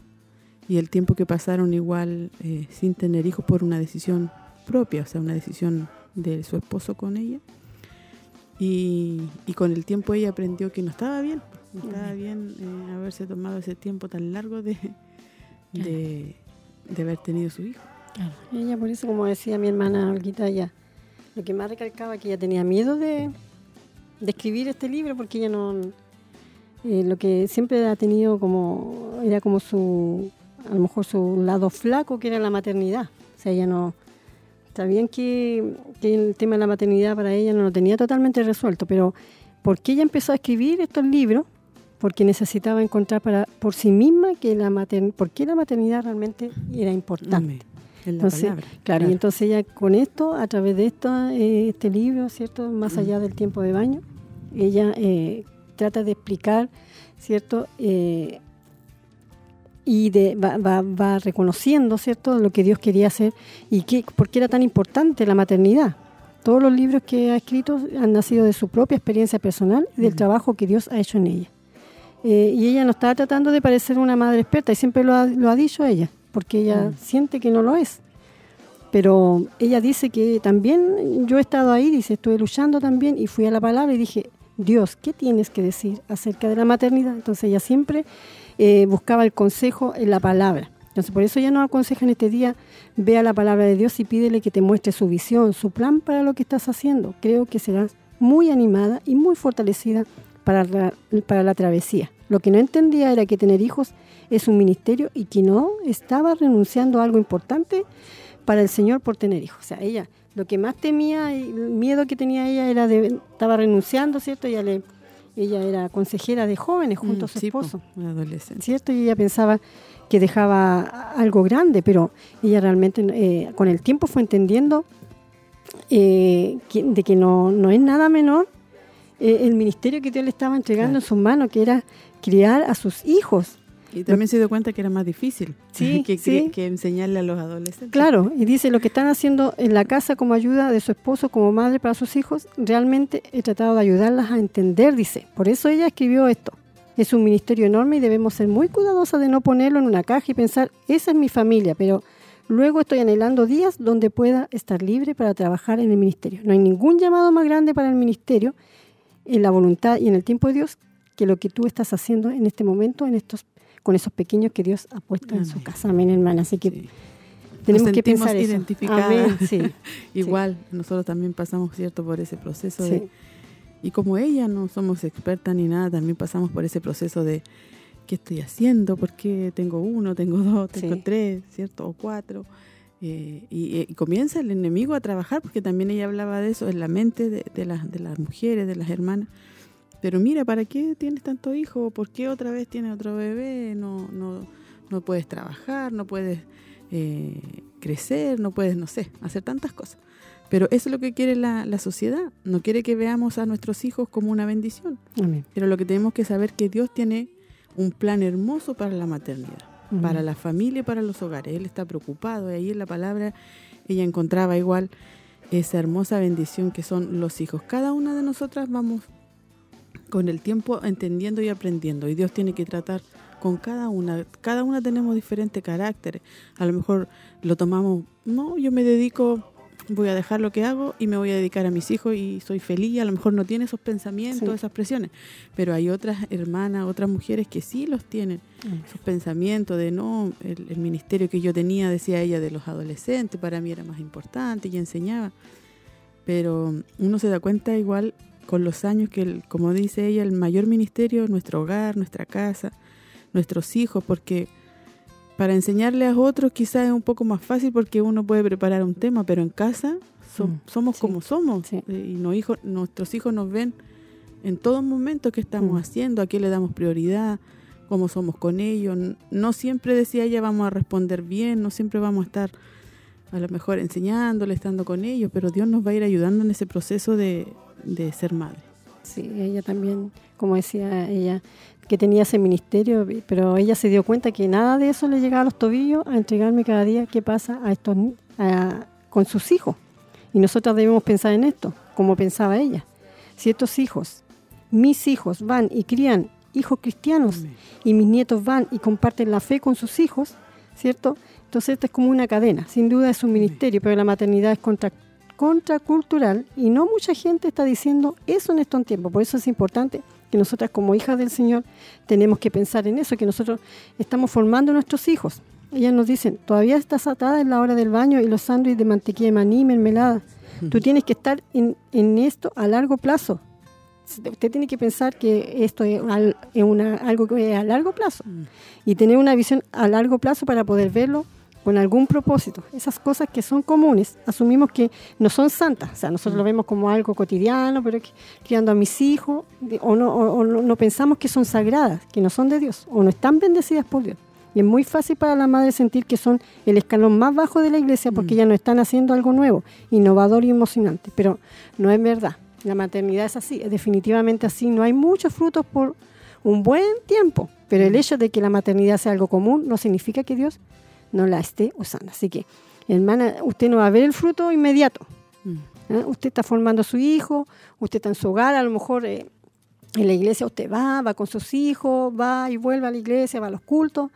y el tiempo que pasaron igual eh, sin tener hijos por una decisión propia, o sea, una decisión de su esposo con ella. Y, y con el tiempo ella aprendió que no estaba bien, no estaba bien eh, haberse tomado ese tiempo tan largo de, de, de haber tenido su hijo. Ella, por eso, como decía mi hermana Olguita, ella, lo que más recalcaba que ella tenía miedo de, de escribir este libro porque ella no. eh, lo que siempre ha tenido como. Era como su. A lo mejor su lado flaco, que era la maternidad. O sea, ella no. Está bien que, que el tema de la maternidad para ella no lo tenía totalmente resuelto, pero ¿por qué ella empezó a escribir estos libros? Porque necesitaba encontrar para, por sí misma que la matern por qué la maternidad realmente era importante. La Entonces, palabra. Claro, y entonces ella con esto, a través de esto, eh, este libro, ¿cierto? Más allá del tiempo de baño, ella eh, trata de explicar, ¿cierto? Eh, y de, va, va- va reconociendo, ¿cierto? Lo que Dios quería hacer y qué, por qué era tan importante la maternidad. Todos los libros que ha escrito han nacido de su propia experiencia personal y del trabajo que Dios ha hecho en ella. Eh, y ella no estaba tratando de parecer una madre experta, y siempre lo ha, lo ha dicho ella, porque ella Mm. siente que no lo es. Pero ella dice que también yo he estado ahí, dice, estuve luchando también y fui a la palabra y dije, Dios, ¿qué tienes que decir acerca de la maternidad? Entonces ella siempre eh, buscaba el consejo en la palabra. Entonces por eso ella nos aconseja en este día, vea la palabra de Dios y pídele que te muestre su visión, su plan para lo que estás haciendo. Creo que serás muy animada y muy fortalecida para la, para la travesía. Lo que no entendía era que tener hijos es un ministerio y que no estaba renunciando a algo importante para el Señor por tener hijos. O sea, ella, lo que más temía y el miedo que tenía ella era de, estaba renunciando, ¿cierto? Ella, le, ella era consejera de jóvenes junto a su Mm, sí, po, esposo. adolescente. ¿cierto? Y ella pensaba que dejaba algo grande, pero ella realmente eh, con el tiempo fue entendiendo eh, que- de que no, no es nada menor eh, el ministerio que Dios le estaba entregando Claro. en sus manos, que era criar a sus hijos. Y también se dio cuenta que era más difícil Sí, que, sí. que enseñarle a los adolescentes. Claro, y dice, lo que están haciendo en la casa como ayuda de su esposo, como madre para sus hijos, realmente he tratado de ayudarlas a entender, dice. Por eso ella escribió esto. Es un ministerio enorme y debemos ser muy cuidadosas de no ponerlo en una caja y pensar, esa es mi familia, pero luego estoy anhelando días donde pueda estar libre para trabajar en el ministerio. No hay ningún llamado más grande para el ministerio en la voluntad y en el tiempo de Dios que lo que tú estás haciendo en este momento, en estos con esos pequeños que Dios ha puesto en su casa. Amén, hermana. Así que Sí. tenemos Nos que pensar eso. identificadas. Amén, sí. Igual, nosotros también pasamos, ¿cierto?, por ese proceso de... Y como ella no somos expertas ni nada, también pasamos por ese proceso de ¿qué estoy haciendo? ¿Por qué tengo uno, tengo dos, tengo tres, ¿cierto? O cuatro. Eh, y, y comienza el enemigo a trabajar, porque también ella hablaba de eso en la mente de, de las, de las mujeres, de las hermanas. Pero mira, ¿para qué tienes tanto hijo? ¿Por qué otra vez tienes otro bebé? No, no, no puedes trabajar, no puedes eh, crecer, no puedes, no sé, hacer tantas cosas. Pero eso es lo que quiere la, la sociedad. No quiere que veamos a nuestros hijos como una bendición. Amén. Pero lo que tenemos que saber que Dios tiene un plan hermoso para la maternidad, para la familia y para los hogares. Él está preocupado y ahí en la palabra ella encontraba igual esa hermosa bendición que son los hijos. Cada una de nosotras vamos con el tiempo entendiendo y aprendiendo y Dios tiene que tratar con cada una. Cada una tenemos diferentes caracteres. A lo mejor lo tomamos, no, yo me dedico, voy a dejar lo que hago y me voy a dedicar a mis hijos y soy feliz. A lo mejor no tiene esos pensamientos, Sí. esas presiones, pero hay otras hermanas, otras mujeres que sí los tienen. Amén. Esos pensamientos de no, el, el ministerio que yo tenía, decía ella, de los adolescentes, para mí era más importante y enseñaba. Pero uno se da cuenta igual con los años que, el- como dice ella, el mayor ministerio es nuestro hogar, nuestra casa, nuestros hijos, porque para enseñarle a otros quizás es un poco más fácil porque uno puede preparar un tema, pero en casa so- Mm, somos sí. como somos Sí. eh, y no hijos, nuestros hijos nos ven en todo momento que estamos Mm. haciendo, a qué le damos prioridad, cómo somos con ellos. No siempre decía ella vamos a responder bien, no siempre vamos a estar a lo mejor enseñándole, estando con ellos, pero Dios nos va a ir ayudando en ese proceso de, de ser madre. Sí, ella también, como decía ella, que tenía ese ministerio, pero ella se dio cuenta que nada de eso le llegaba a los tobillos a entregarme cada día qué pasa a estos a- con sus hijos. Y nosotros debemos pensar en esto, como pensaba ella. Si estos hijos, mis hijos, van y crían hijos cristianos y mis nietos van y comparten la fe con sus hijos, ¿cierto? Entonces esta es como una cadena, sin duda es un ministerio, pero la maternidad es contra, contracultural y no mucha gente está diciendo eso en estos tiempos. Por eso es importante que nosotras como hijas del Señor tenemos que pensar en eso, que nosotros estamos formando a nuestros hijos. Ellas nos dicen, todavía estás atada en la hora del baño y los sándwiches de mantequilla de maní, mermelada. Tú tienes que estar en, en esto a largo plazo. Usted tiene que pensar que esto es, al- es una, algo que es a largo plazo y tener una visión a largo plazo para poder verlo con algún propósito. Esas cosas que son comunes, asumimos que no son santas, o sea, nosotros lo vemos como algo cotidiano, pero que, criando a mis hijos, o, no, o- o no, no pensamos que son sagradas, que no son de Dios, o no están bendecidas por Dios. Y es muy fácil para la madre sentir que son el escalón más bajo de la iglesia porque ya no están haciendo algo nuevo, innovador y emocionante. Pero no es verdad. La maternidad es así, es definitivamente así. No hay muchos frutos por un buen tiempo. Pero el hecho de que la maternidad sea algo común no significa que Dios no la esté usando. Así que, hermana, usted no va a ver el fruto inmediato. Mm. ¿eh? Usted está formando a su hijo, usted está en su hogar, a lo mejor eh, en la iglesia usted va, va con sus hijos, va y vuelve a la iglesia, va a los cultos,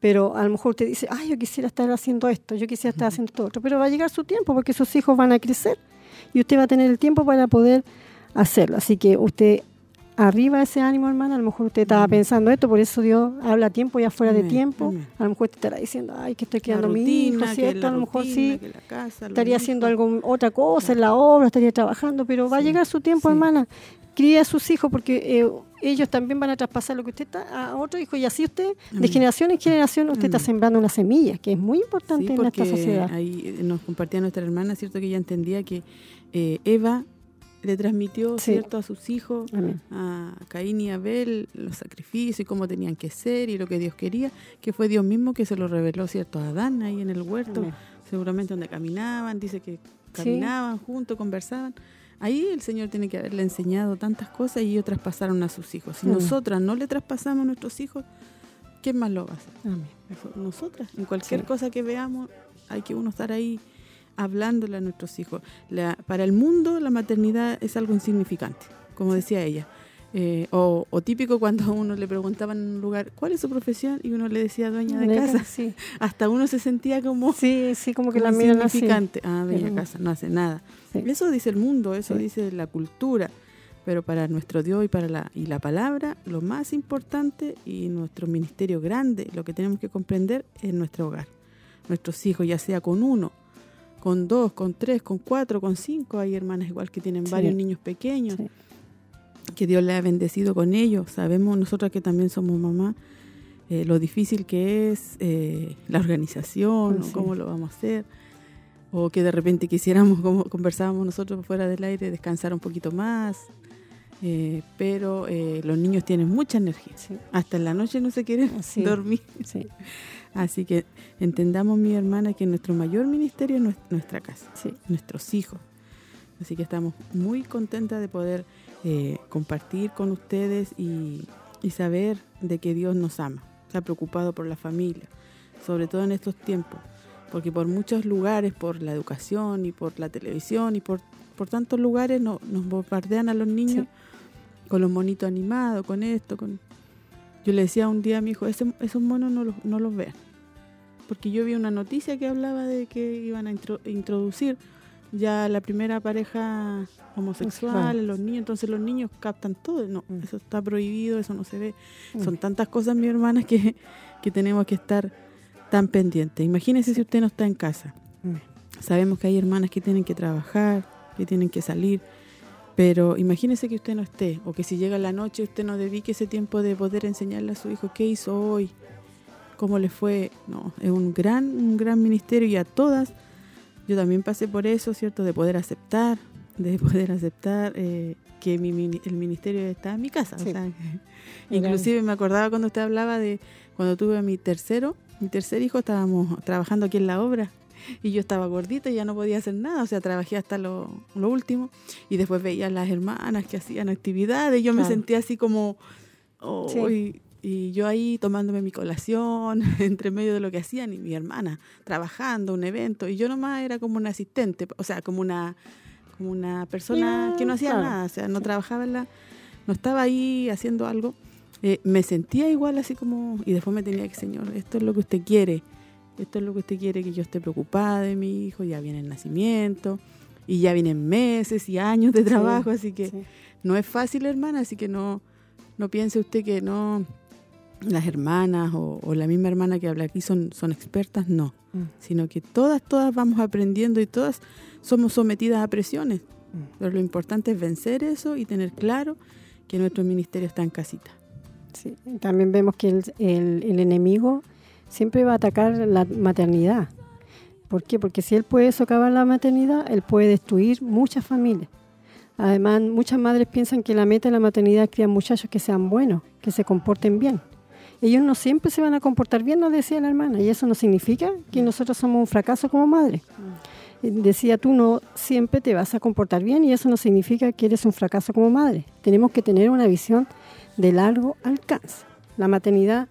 pero a lo mejor usted dice, ay, yo quisiera estar haciendo esto, yo quisiera estar haciendo esto otro, pero va a llegar su tiempo porque sus hijos van a crecer y usted va a tener el tiempo para poder hacerlo. Así que usted arriba ese ánimo, hermana, a lo mejor usted estaba pensando esto, por eso Dios habla a tiempo y afuera de Amén, tiempo. amén. A lo mejor usted estará diciendo, ay, que estoy quedando mi hijo, rutina, que ¿cierto? A lo mejor rutina, sí, que la casa, los estaría haciendo algo, otra cosa en la obra, estaría trabajando, pero va a Sí, llegar su tiempo, sí. hermana. Cría a sus hijos porque eh, ellos también van a traspasar lo que usted está a otro hijo y así usted, de generación en generación, usted está sembrando una semilla que es muy Sí, importante en porque esta sociedad. ahí nos compartía nuestra hermana, ¿cierto? Que ella entendía que eh, Eva le transmitió, Sí. ¿cierto? A sus hijos, Amén. a Caín y Abel, los sacrificios y cómo tenían que ser y lo que Dios quería, que fue Dios mismo que se lo reveló, ¿cierto? A Adán ahí en el huerto, Amén. seguramente donde caminaban, dice que caminaban juntos, conversaban. Ahí el Señor tiene que haberle enseñado tantas cosas y ellos traspasaron a sus hijos. Si Amén. nosotras no le traspasamos a nuestros hijos, ¿quién más lo va a hacer? Amén. Nosotras, en cualquier Sí. cosa que veamos, hay que uno estar ahí hablándole a nuestros hijos. La- para el mundo la maternidad es algo insignificante, como decía ella. Eh, o, o típico cuando a uno le preguntaban en un lugar, ¿cuál es su profesión? Y uno le decía dueña de casa. Sí, Hasta uno se sentía como, sí, sí, como que como la así. insignificante. Ah, dueña de casa, no hace nada. Sí. Eso dice el mundo, eso Sí. dice la cultura. Pero para nuestro Dios y para la, y la palabra, lo más importante y nuestro ministerio grande, lo que tenemos que comprender es nuestro hogar. Nuestros hijos, ya sea con uno, con dos, con tres, con cuatro, con cinco. Hay hermanas igual que tienen Sí. varios niños pequeños, Sí. que Dios le ha bendecido con ellos. Sabemos nosotras que también somos mamá, eh, lo difícil que es eh, la organización, Sí. o cómo lo vamos a hacer. O que de repente quisiéramos, como conversábamos nosotros fuera del aire, descansar un poquito más. Eh, pero eh, los niños tienen mucha energía. Hasta en la noche no se quieren dormir. Sí, Así que entendamos, mi hermana, que nuestro mayor ministerio es nues- nuestra casa, sí. nuestros hijos. Así que estamos muy contentas de poder eh, compartir con ustedes y, y saber de que Dios nos ama. Ha preocupado por la familia, sobre todo en estos tiempos. Porque por muchos lugares, por la educación y por la televisión y por, por tantos lugares no- nos bombardean a los niños con los monitos animados, con esto, con... Yo le decía un día a mi hijo, "Ese- esos monos no los, no los vean. Porque yo vi una noticia que hablaba de que iban a intro- introducir ya la primera pareja homosexual, los niños, entonces los niños captan todo. No, Mm. eso está prohibido, eso no se ve. Mm. Son tantas cosas, mi hermana, que, que tenemos que estar tan pendientes. Imagínese si usted no está en casa. Mm. Sabemos que hay hermanas que tienen que trabajar, que tienen que salir, pero imagínese que usted no esté, o que si llega la noche usted no dedique ese tiempo de poder enseñarle a su hijo qué hizo hoy, cómo le fue. No, es un gran, un gran ministerio y a todas, yo también pasé por eso, ¿cierto? De poder aceptar, de poder aceptar eh, que mi, mini- el ministerio está en mi casa. o Sí. sea, inclusive me acordaba cuando usted hablaba de cuando tuve a mi tercero, mi tercer hijo, estábamos trabajando aquí en la obra y yo estaba gordita y ya no podía hacer nada, o sea, trabajé hasta lo, lo último y después veía a las hermanas que hacían actividades, yo me sentía así como, oh, Sí. Y, yo ahí tomándome mi colación entre medio de lo que hacían y mi hermana trabajando, un evento, y yo nomás era como una asistente, o sea, como una, como una persona Ya, que no hacía claro. nada, o sea, no trabajaba en la, no estaba ahí haciendo algo. Eh, me sentía igual así como, y después me tenía que, Señor, esto es lo que usted quiere, esto es lo que usted quiere, que yo esté preocupada de mi hijo, ya viene el nacimiento, y ya vienen meses y años de trabajo, así que Sí. no es fácil, hermana, así que no, no piense usted que no, las hermanas o, o la misma hermana que habla aquí son, son expertas, no, Mm. sino que todas, todas vamos aprendiendo y todas somos sometidas a presiones, Mm. pero lo importante es vencer eso y tener claro que nuestro ministerio está en casita. Sí, También vemos que el, el- el enemigo siempre va a atacar la maternidad. ¿Por qué? Porque si él puede socavar la maternidad, él puede destruir muchas familias. Además, muchas madres piensan que la meta de la maternidad es criar muchachos que sean buenos, que se comporten bien. Ellos no siempre se van a comportar bien, nos decía la hermana, y eso no significa que nosotros somos un fracaso como madre. Eh, Decía tú, no siempre te vas a comportar bien y eso no significa que eres un fracaso como madre. Tenemos que tener una visión de largo alcance. La maternidad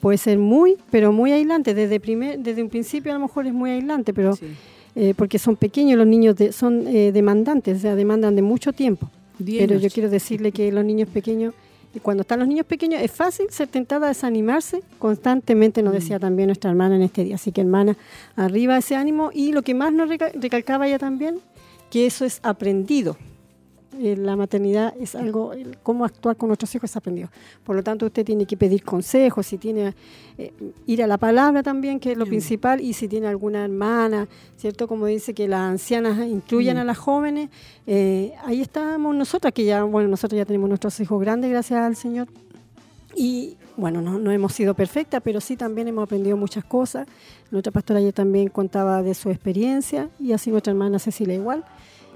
puede ser muy, pero muy aislante. Desde, primer, desde un principio a lo mejor es muy aislante, pero Sí. eh, porque son pequeños los niños, de- son eh, demandantes, o sea, demandan de mucho tiempo. Pero yo quiero decirle que los niños pequeños, cuando están los niños pequeños, es fácil ser tentada a desanimarse constantemente, nos decía también nuestra hermana en este día. Así que, hermana, arriba ese ánimo. Y lo que más nos reca- recalcaba ella también, que eso es aprendido. Eh, La maternidad es algo, el cómo actuar con nuestros hijos es aprendido. Por lo tanto, usted tiene que pedir consejos, si tiene, eh, ir a la palabra también, que es lo Mm. principal, y si tiene alguna hermana, ¿cierto? Como dice que las ancianas incluyan Mm. a las jóvenes, eh, ahí estamos nosotras, que ya, bueno, nosotros ya tenemos nuestros hijos grandes, gracias al Señor. Y bueno, no, no hemos sido perfectas, pero sí también hemos aprendido muchas cosas. Nuestra pastora ayer también contaba de su experiencia y así nuestra hermana Cecilia igual.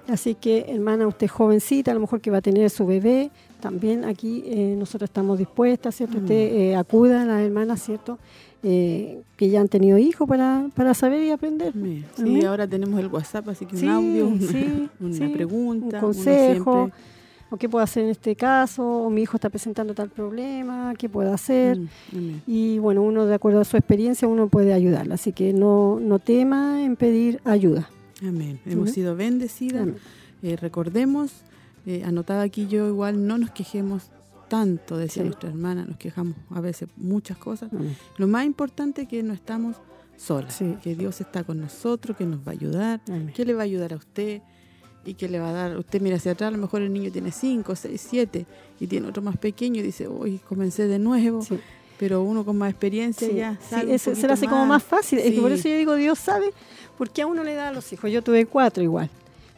Así que, hermana, usted jovencita, a lo mejor que va a tener su bebé, también aquí eh, nosotros estamos dispuestas, ¿cierto? Usted eh, acuda a las hermanas, ¿cierto? Eh, que ya han tenido hijos para, para saber y aprender. Sí, ahora tenemos el WhatsApp, así que Sí, un audio, una, sí, una pregunta, un consejo, o qué puedo hacer en este caso, o mi hijo está presentando tal problema, qué puedo hacer. Mm. Y bueno, uno de acuerdo a su experiencia, uno puede ayudarla. Así que no, no tema en pedir ayuda. Amén. Hemos Amén. sido bendecidas. Eh, recordemos, eh, aquí yo igual, no nos quejemos tanto, decía Sí. nuestra hermana, nos quejamos a veces muchas cosas. Amén. Lo más importante es que no estamos solas, Sí. que Dios está con nosotros, que nos va a ayudar, Amén. que le va a ayudar a usted y que le va a dar, usted mira hacia atrás, a lo mejor el niño tiene 5, 6, 7 y tiene otro más pequeño y dice, uy, comencé de nuevo, Sí. Pero uno con más experiencia Sí, ya sabe se le hace como más fácil. Es que por eso yo digo, Dios sabe, porque a uno le da a los hijos. Yo tuve cuatro igual.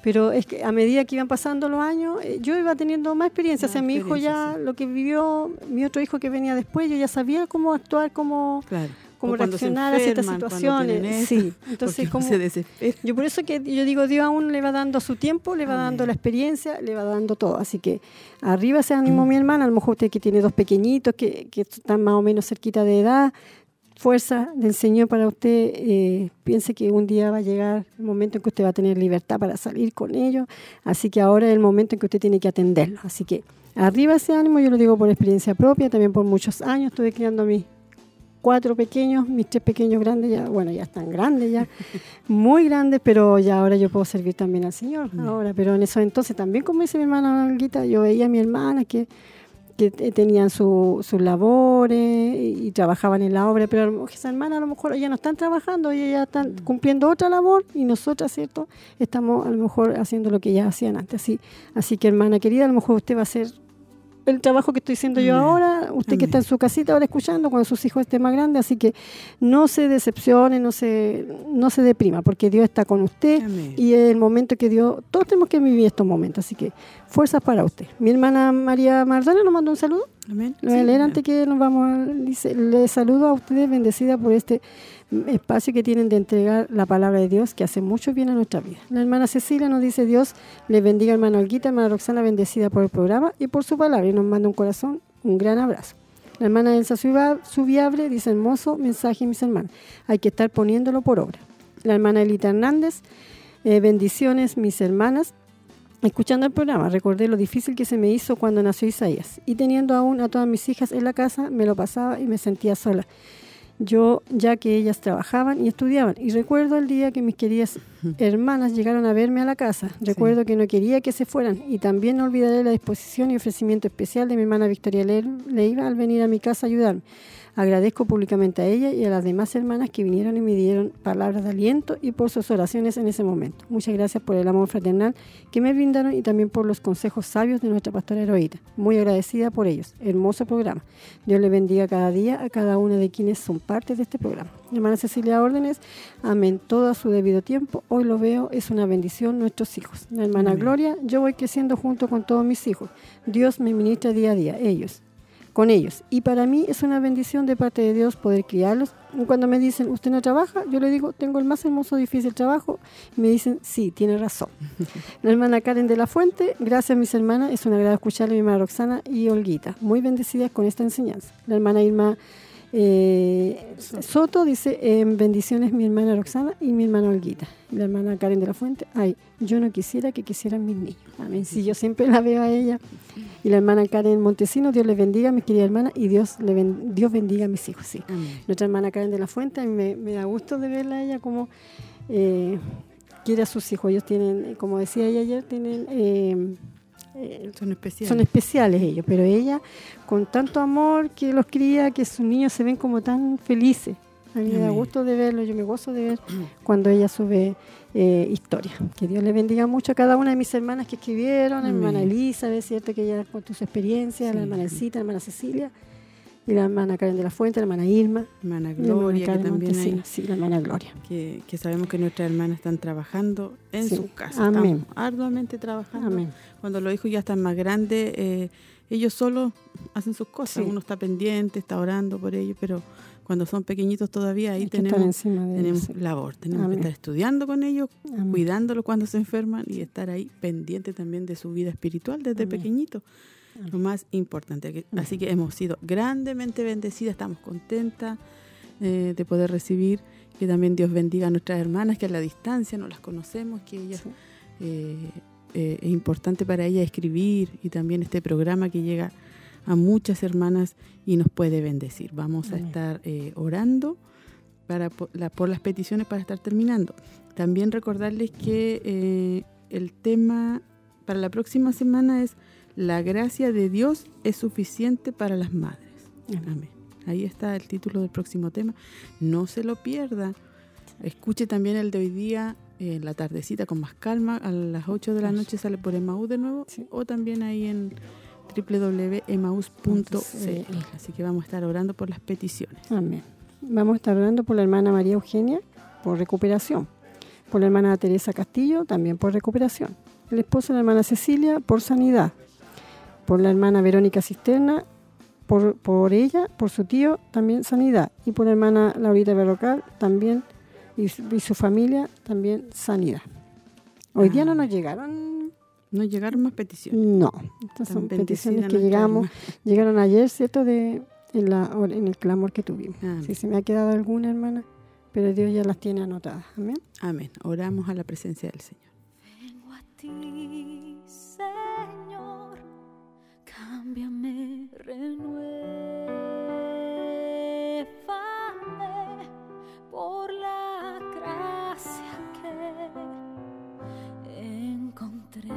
Pero es que a medida que iban pasando los años, eh, yo iba teniendo más experiencia. Más o sea, mi hijo ya, lo que vivió, mi otro hijo que venía después, yo ya sabía cómo actuar, cómo, Claro. Cómo se reaccionar a ciertas situaciones. sí, entonces como... se. Yo por eso que yo digo, Dios a uno le va dando su tiempo, le va Amén. dando la experiencia, le va dando todo. Así que arriba ese ánimo, mi hermana. A lo mejor usted que tiene dos pequeñitos que, que están más o menos cerquita de edad, fuerza del Señor para usted. eh, piense que un día va a llegar el momento en que usted va a tener libertad para salir con ellos. Así que ahora es el momento en que usted tiene que atenderlo. Así que arriba ese ánimo, yo lo digo por experiencia propia, también por muchos años estuve criando a mis cuatro pequeños, mis tres pequeños grandes ya, bueno, ya están grandes ya, muy grandes, pero ya ahora yo puedo servir también al Señor, ahora, pero en eso entonces también, como dice mi hermana Olguita, yo veía a mi hermana que, que te- tenían su- sus labores y, y trabajaban en la obra, pero a lo mejor esas hermanas a lo mejor ya no están trabajando, ellas ya están cumpliendo otra labor y nosotras, ¿cierto? Estamos a lo mejor haciendo lo que ya hacían antes, así, así que hermana querida, a lo mejor usted va a hacer el trabajo que estoy haciendo yo ahora, usted que está en su casita ahora escuchando cuando sus hijos estén más grandes, así que no se decepcione, no se, no se deprima, porque Dios está con usted Amén. y es el momento que Dios, todos tenemos que vivir estos momentos, así que fuerzas para usted. Mi hermana María Mardona nos mandó un saludo, Amén. lo voy a Sí, leer ya. antes que nos vamos, a- dice, saludo a ustedes bendecida por este espacio que tienen de entregar la palabra de Dios que hace mucho bien a nuestra vida. La hermana Cecilia nos dice Dios le bendiga hermana Olguita, hermana Roxana bendecida por el programa y por su palabra y nos manda un corazón, un gran abrazo. La hermana Elsa Subiable dice hermoso mensaje mis hermanos, hay que estar poniéndolo por obra. La hermana Elita Hernández, eh, bendiciones mis hermanas, Escuchando el programa, recordé lo difícil que se me hizo cuando nació Isaías. Y teniendo aún a todas mis hijas en la casa, me lo pasaba y me sentía sola. Yo, ya que ellas trabajaban y estudiaban. Y recuerdo el día que mis queridas hermanas llegaron a verme a la casa. Recuerdo que no quería que se fueran. Y también no olvidaré la disposición y ofrecimiento especial de mi hermana Victoria Le- Leiva al venir a mi casa a ayudarme. Agradezco públicamente a ella y a las demás hermanas que vinieron y me dieron palabras de aliento y por sus oraciones en ese momento. Muchas gracias por el amor fraternal que me brindaron y también por los consejos sabios de nuestra pastora heroíta. Muy agradecida por ellos. Hermoso programa. Dios le bendiga cada día a cada una de quienes son parte de este programa. Hermana Cecilia Órdenes, amén todo a su debido tiempo. Hoy lo veo, es una bendición nuestros hijos. La hermana Amén. Gloria, yo voy creciendo junto con todos mis hijos. Dios me ministra día a día, ellos con ellos. Y para mí es una bendición de parte de Dios poder criarlos. Cuando me dicen, ¿usted no trabaja? Yo le digo, tengo el más hermoso, difícil trabajo. Y me dicen, sí, tiene razón. La hermana Karen de la Fuente, gracias mis hermanas, es un agrado escucharle a mi hermana Roxana y Olguita, muy bendecidas con esta enseñanza. La hermana Irma eh, Soto dice, en bendiciones mi hermana Roxana y mi hermana Olguita. La hermana Karen de la Fuente, ay, yo no quisiera que quisieran mis niños. Amén. Si yo siempre la veo a ella. Y la hermana Karen Montesino, Dios le bendiga, mi querida hermana, y Dios, le ben- Dios bendiga a mis hijos, sí. Amén. Nuestra hermana Karen de la Fuente, a mí me, me da gusto de verla a ella como eh, quiere a sus hijos. Ellos tienen, como decía ella ayer, tienen eh, Son especiales. son especiales ellos, pero ella con tanto amor que los cría, que sus niños se ven como tan felices. A mí me da gusto de verlo, yo me gozo de ver cuando ella sube eh, historia. Que Dios le bendiga mucho a cada una de mis hermanas que escribieron, la hermana Amén. Elizabeth, ¿cierto? Que ella contó su experiencia, Sí. la hermana Elcita, la hermana Cecilia, y la hermana Karen de la Fuente, la hermana Irma, Hermana y la hermana Gloria, que también hay, sí, la hermana Gloria. que, que sabemos que nuestras hermanas están trabajando en Sí. sus casas. Amén. Estamos arduamente trabajando. Amén. Cuando los hijos ya están más grandes, eh, ellos solos hacen sus cosas. Sí. Uno está pendiente, está orando por ellos, pero cuando son pequeñitos todavía, ahí tenemos, tenemos ellos. labor. Tenemos Amén. que estar estudiando con ellos, Amén. cuidándolos cuando se enferman y estar ahí pendiente también de su vida espiritual desde pequeñitos. Lo más importante. Así que hemos sido grandemente bendecidas, estamos contentas eh, de poder recibir. Que también Dios bendiga a nuestras hermanas que a la distancia no las conocemos, que ellas Sí. eh, eh, es importante para ella escribir y también este programa que llega a muchas hermanas y nos puede bendecir. Vamos a Amén. estar eh, orando para, po- la- por las peticiones para estar terminando. También recordarles que eh, el tema para la próxima semana es La gracia de Dios es suficiente para las madres. Amén. Ahí está el título del próximo tema. No se lo pierda. Escuche también el de hoy día en la tardecita con más calma. A las 8 de la noche sale por Emaús de nuevo Sí. o también ahí en www.emaús.cl. Así que vamos a estar orando por las peticiones. Amén. Vamos a estar orando por la hermana María Eugenia por recuperación, por la hermana Teresa Castillo también por recuperación, el esposo de la hermana Cecilia por sanidad, por la hermana Verónica Cisterna, por, por ella, por su tío también sanidad, y por la hermana Laurita Berrocal también, y, su- y su familia también sanidad. Hoy día no Ah. nos llegaron, No llegaron más peticiones. no, estas Tan son peticiones que llegamos, llegaron ayer, ¿cierto? De, en, la, en el clamor que tuvimos. Amén. Si se me ha quedado alguna, hermana, pero Dios ya las tiene anotadas. Amén. Amén. Oramos a la presencia del Señor. Vengo a ti, cámbiame, renuévame por la gracia que encontré.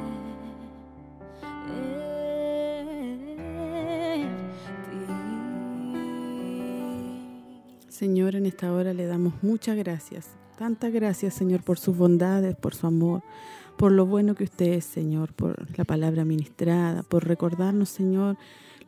Señor, en esta hora le damos muchas gracias. Tantas gracias, Señor, por sus bondades, por su amor, por lo bueno que usted es, Señor, por la palabra ministrada, por recordarnos, Señor,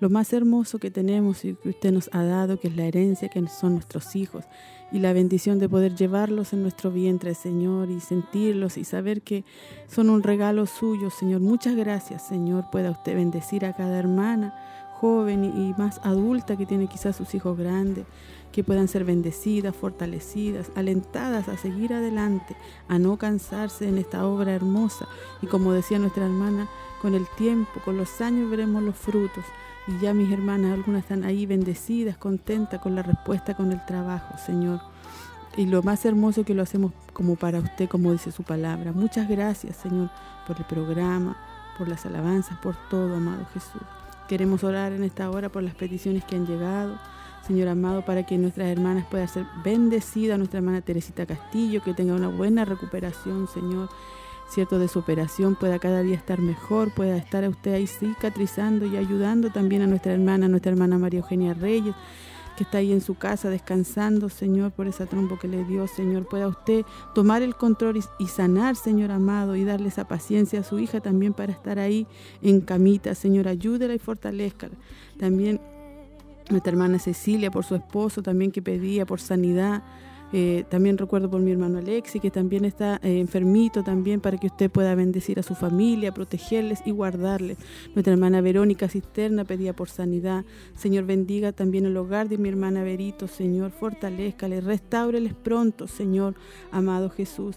lo más hermoso que tenemos y que usted nos ha dado, que es la herencia, que son nuestros hijos, y la bendición de poder llevarlos en nuestro vientre, Señor, y sentirlos y saber que son un regalo suyo, Señor. Muchas gracias, Señor. Pueda usted bendecir a cada hermana, joven y más adulta que tiene quizás sus hijos grandes que puedan ser bendecidas, fortalecidas, alentadas a seguir adelante, a no cansarse en esta obra hermosa. Y como decía nuestra hermana, con el tiempo, con los años veremos los frutos. Y ya mis hermanas, algunas están ahí bendecidas, contentas con la respuesta, con el trabajo, Señor. Y lo más hermoso que lo hacemos como para usted, como dice su palabra. Muchas gracias, Señor, por el programa, por las alabanzas, por todo, amado Jesús. Queremos orar en esta hora por las peticiones que han llegado. Señor amado, para que nuestras hermanas puedan ser bendecidas, nuestra hermana Teresita Castillo, que tenga una buena recuperación, Señor, cierto, de su operación, pueda cada día estar mejor, pueda estar a usted ahí cicatrizando y ayudando también a nuestra hermana, nuestra hermana María Eugenia Reyes, que está ahí en su casa descansando, Señor, por esa trompo que le dio, Señor, pueda usted tomar el control y, y sanar, Señor amado, y darle esa paciencia a su hija también para estar ahí en camita, Señor, ayúdela y fortalezcala. También nuestra hermana Cecilia por su esposo también que pedía por sanidad. Eh, también recuerdo por mi hermano Alexi que también está eh, enfermito también para que usted pueda bendecir a su familia, protegerles y guardarles. Nuestra hermana Verónica Cisterna pedía por sanidad. Señor bendiga también el hogar de mi hermana Verito, Señor, fortalezcale, restáureles pronto, Señor, amado Jesús.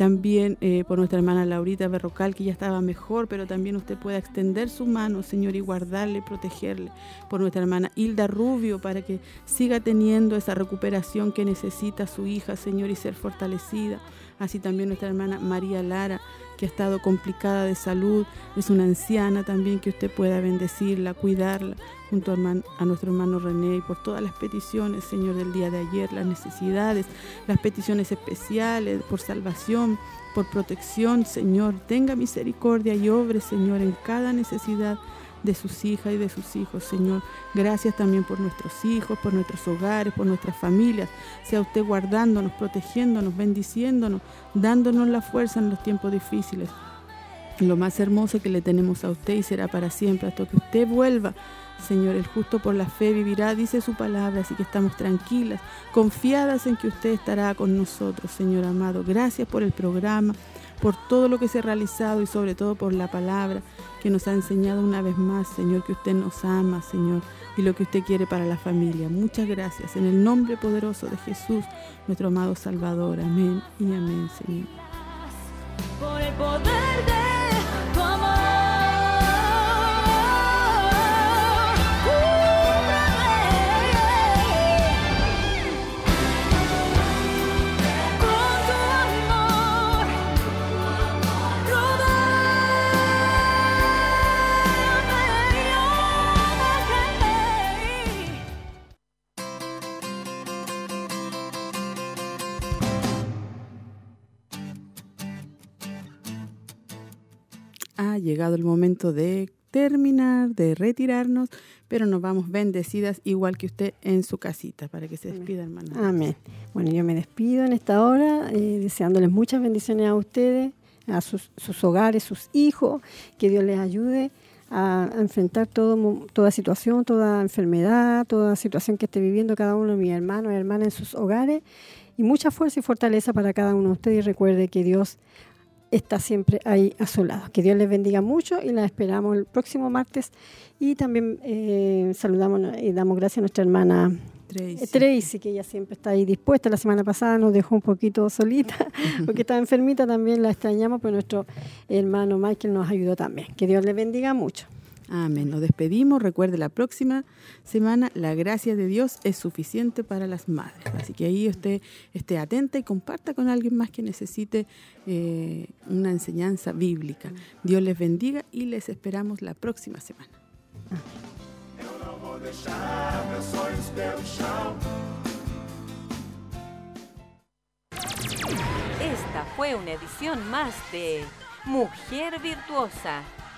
También eh, por nuestra hermana Laurita Berrocal, que ya estaba mejor, pero también usted pueda extender su mano, Señor, y guardarle, protegerle. Por nuestra hermana Hilda Rubio, para que siga teniendo esa recuperación que necesita su hija, Señor, y ser fortalecida. Así también nuestra hermana María Lara, que ha estado complicada de salud, es una anciana también, que usted pueda bendecirla, cuidarla, junto a, nuestro hermano René y por todas las peticiones, Señor, del día de ayer, las necesidades, las peticiones especiales por salvación, por protección, Señor. Tenga misericordia y obre, Señor, en cada necesidad de sus hijas y de sus hijos, Señor. Gracias también por nuestros hijos, por nuestros hogares, por nuestras familias. Sea usted guardándonos, protegiéndonos, bendiciéndonos, dándonos la fuerza en los tiempos difíciles. Lo más hermoso que le tenemos a usted y será para siempre, hasta que usted vuelva. Señor, el justo por la fe vivirá, dice su palabra, así que estamos tranquilas, confiadas en que usted estará con nosotros, Señor amado. Gracias por el programa, por todo lo que se ha realizado y sobre todo por la palabra que nos ha enseñado una vez más, Señor, que usted nos ama, Señor, y lo que usted quiere para la familia. Muchas gracias. En el nombre poderoso de Jesús, nuestro amado Salvador. Amén y amén, Señor. Por el poder de llegado el momento de terminar, de retirarnos, pero nos vamos bendecidas igual que usted en su casita, para que se despida, hermana. Amén. Bueno, yo me despido en esta hora, eh, deseándoles muchas bendiciones a ustedes, a sus, sus hogares, sus hijos, que Dios les ayude a, a enfrentar todo, toda situación, toda enfermedad, toda situación que esté viviendo cada uno de mis hermanos y hermanas en sus hogares, y mucha fuerza y fortaleza para cada uno de ustedes, y recuerde que Dios está siempre ahí a su lado. Que Dios les bendiga mucho y la esperamos el próximo martes. Y también eh, saludamos y damos gracias a nuestra hermana Tracy. eh, Tracy, que ella siempre está ahí dispuesta. La semana pasada nos dejó un poquito solita porque estaba enfermita, también la extrañamos, pero nuestro hermano Michael nos ayudó también. Que Dios le bendiga mucho. Amén. Nos despedimos. Recuerde, la próxima semana la gracia de Dios es suficiente para las madres. Así que ahí usted esté atenta y comparta con alguien más que necesite eh, una enseñanza bíblica. Dios les bendiga y les esperamos la próxima semana. Esta fue una edición más de Mujer Virtuosa.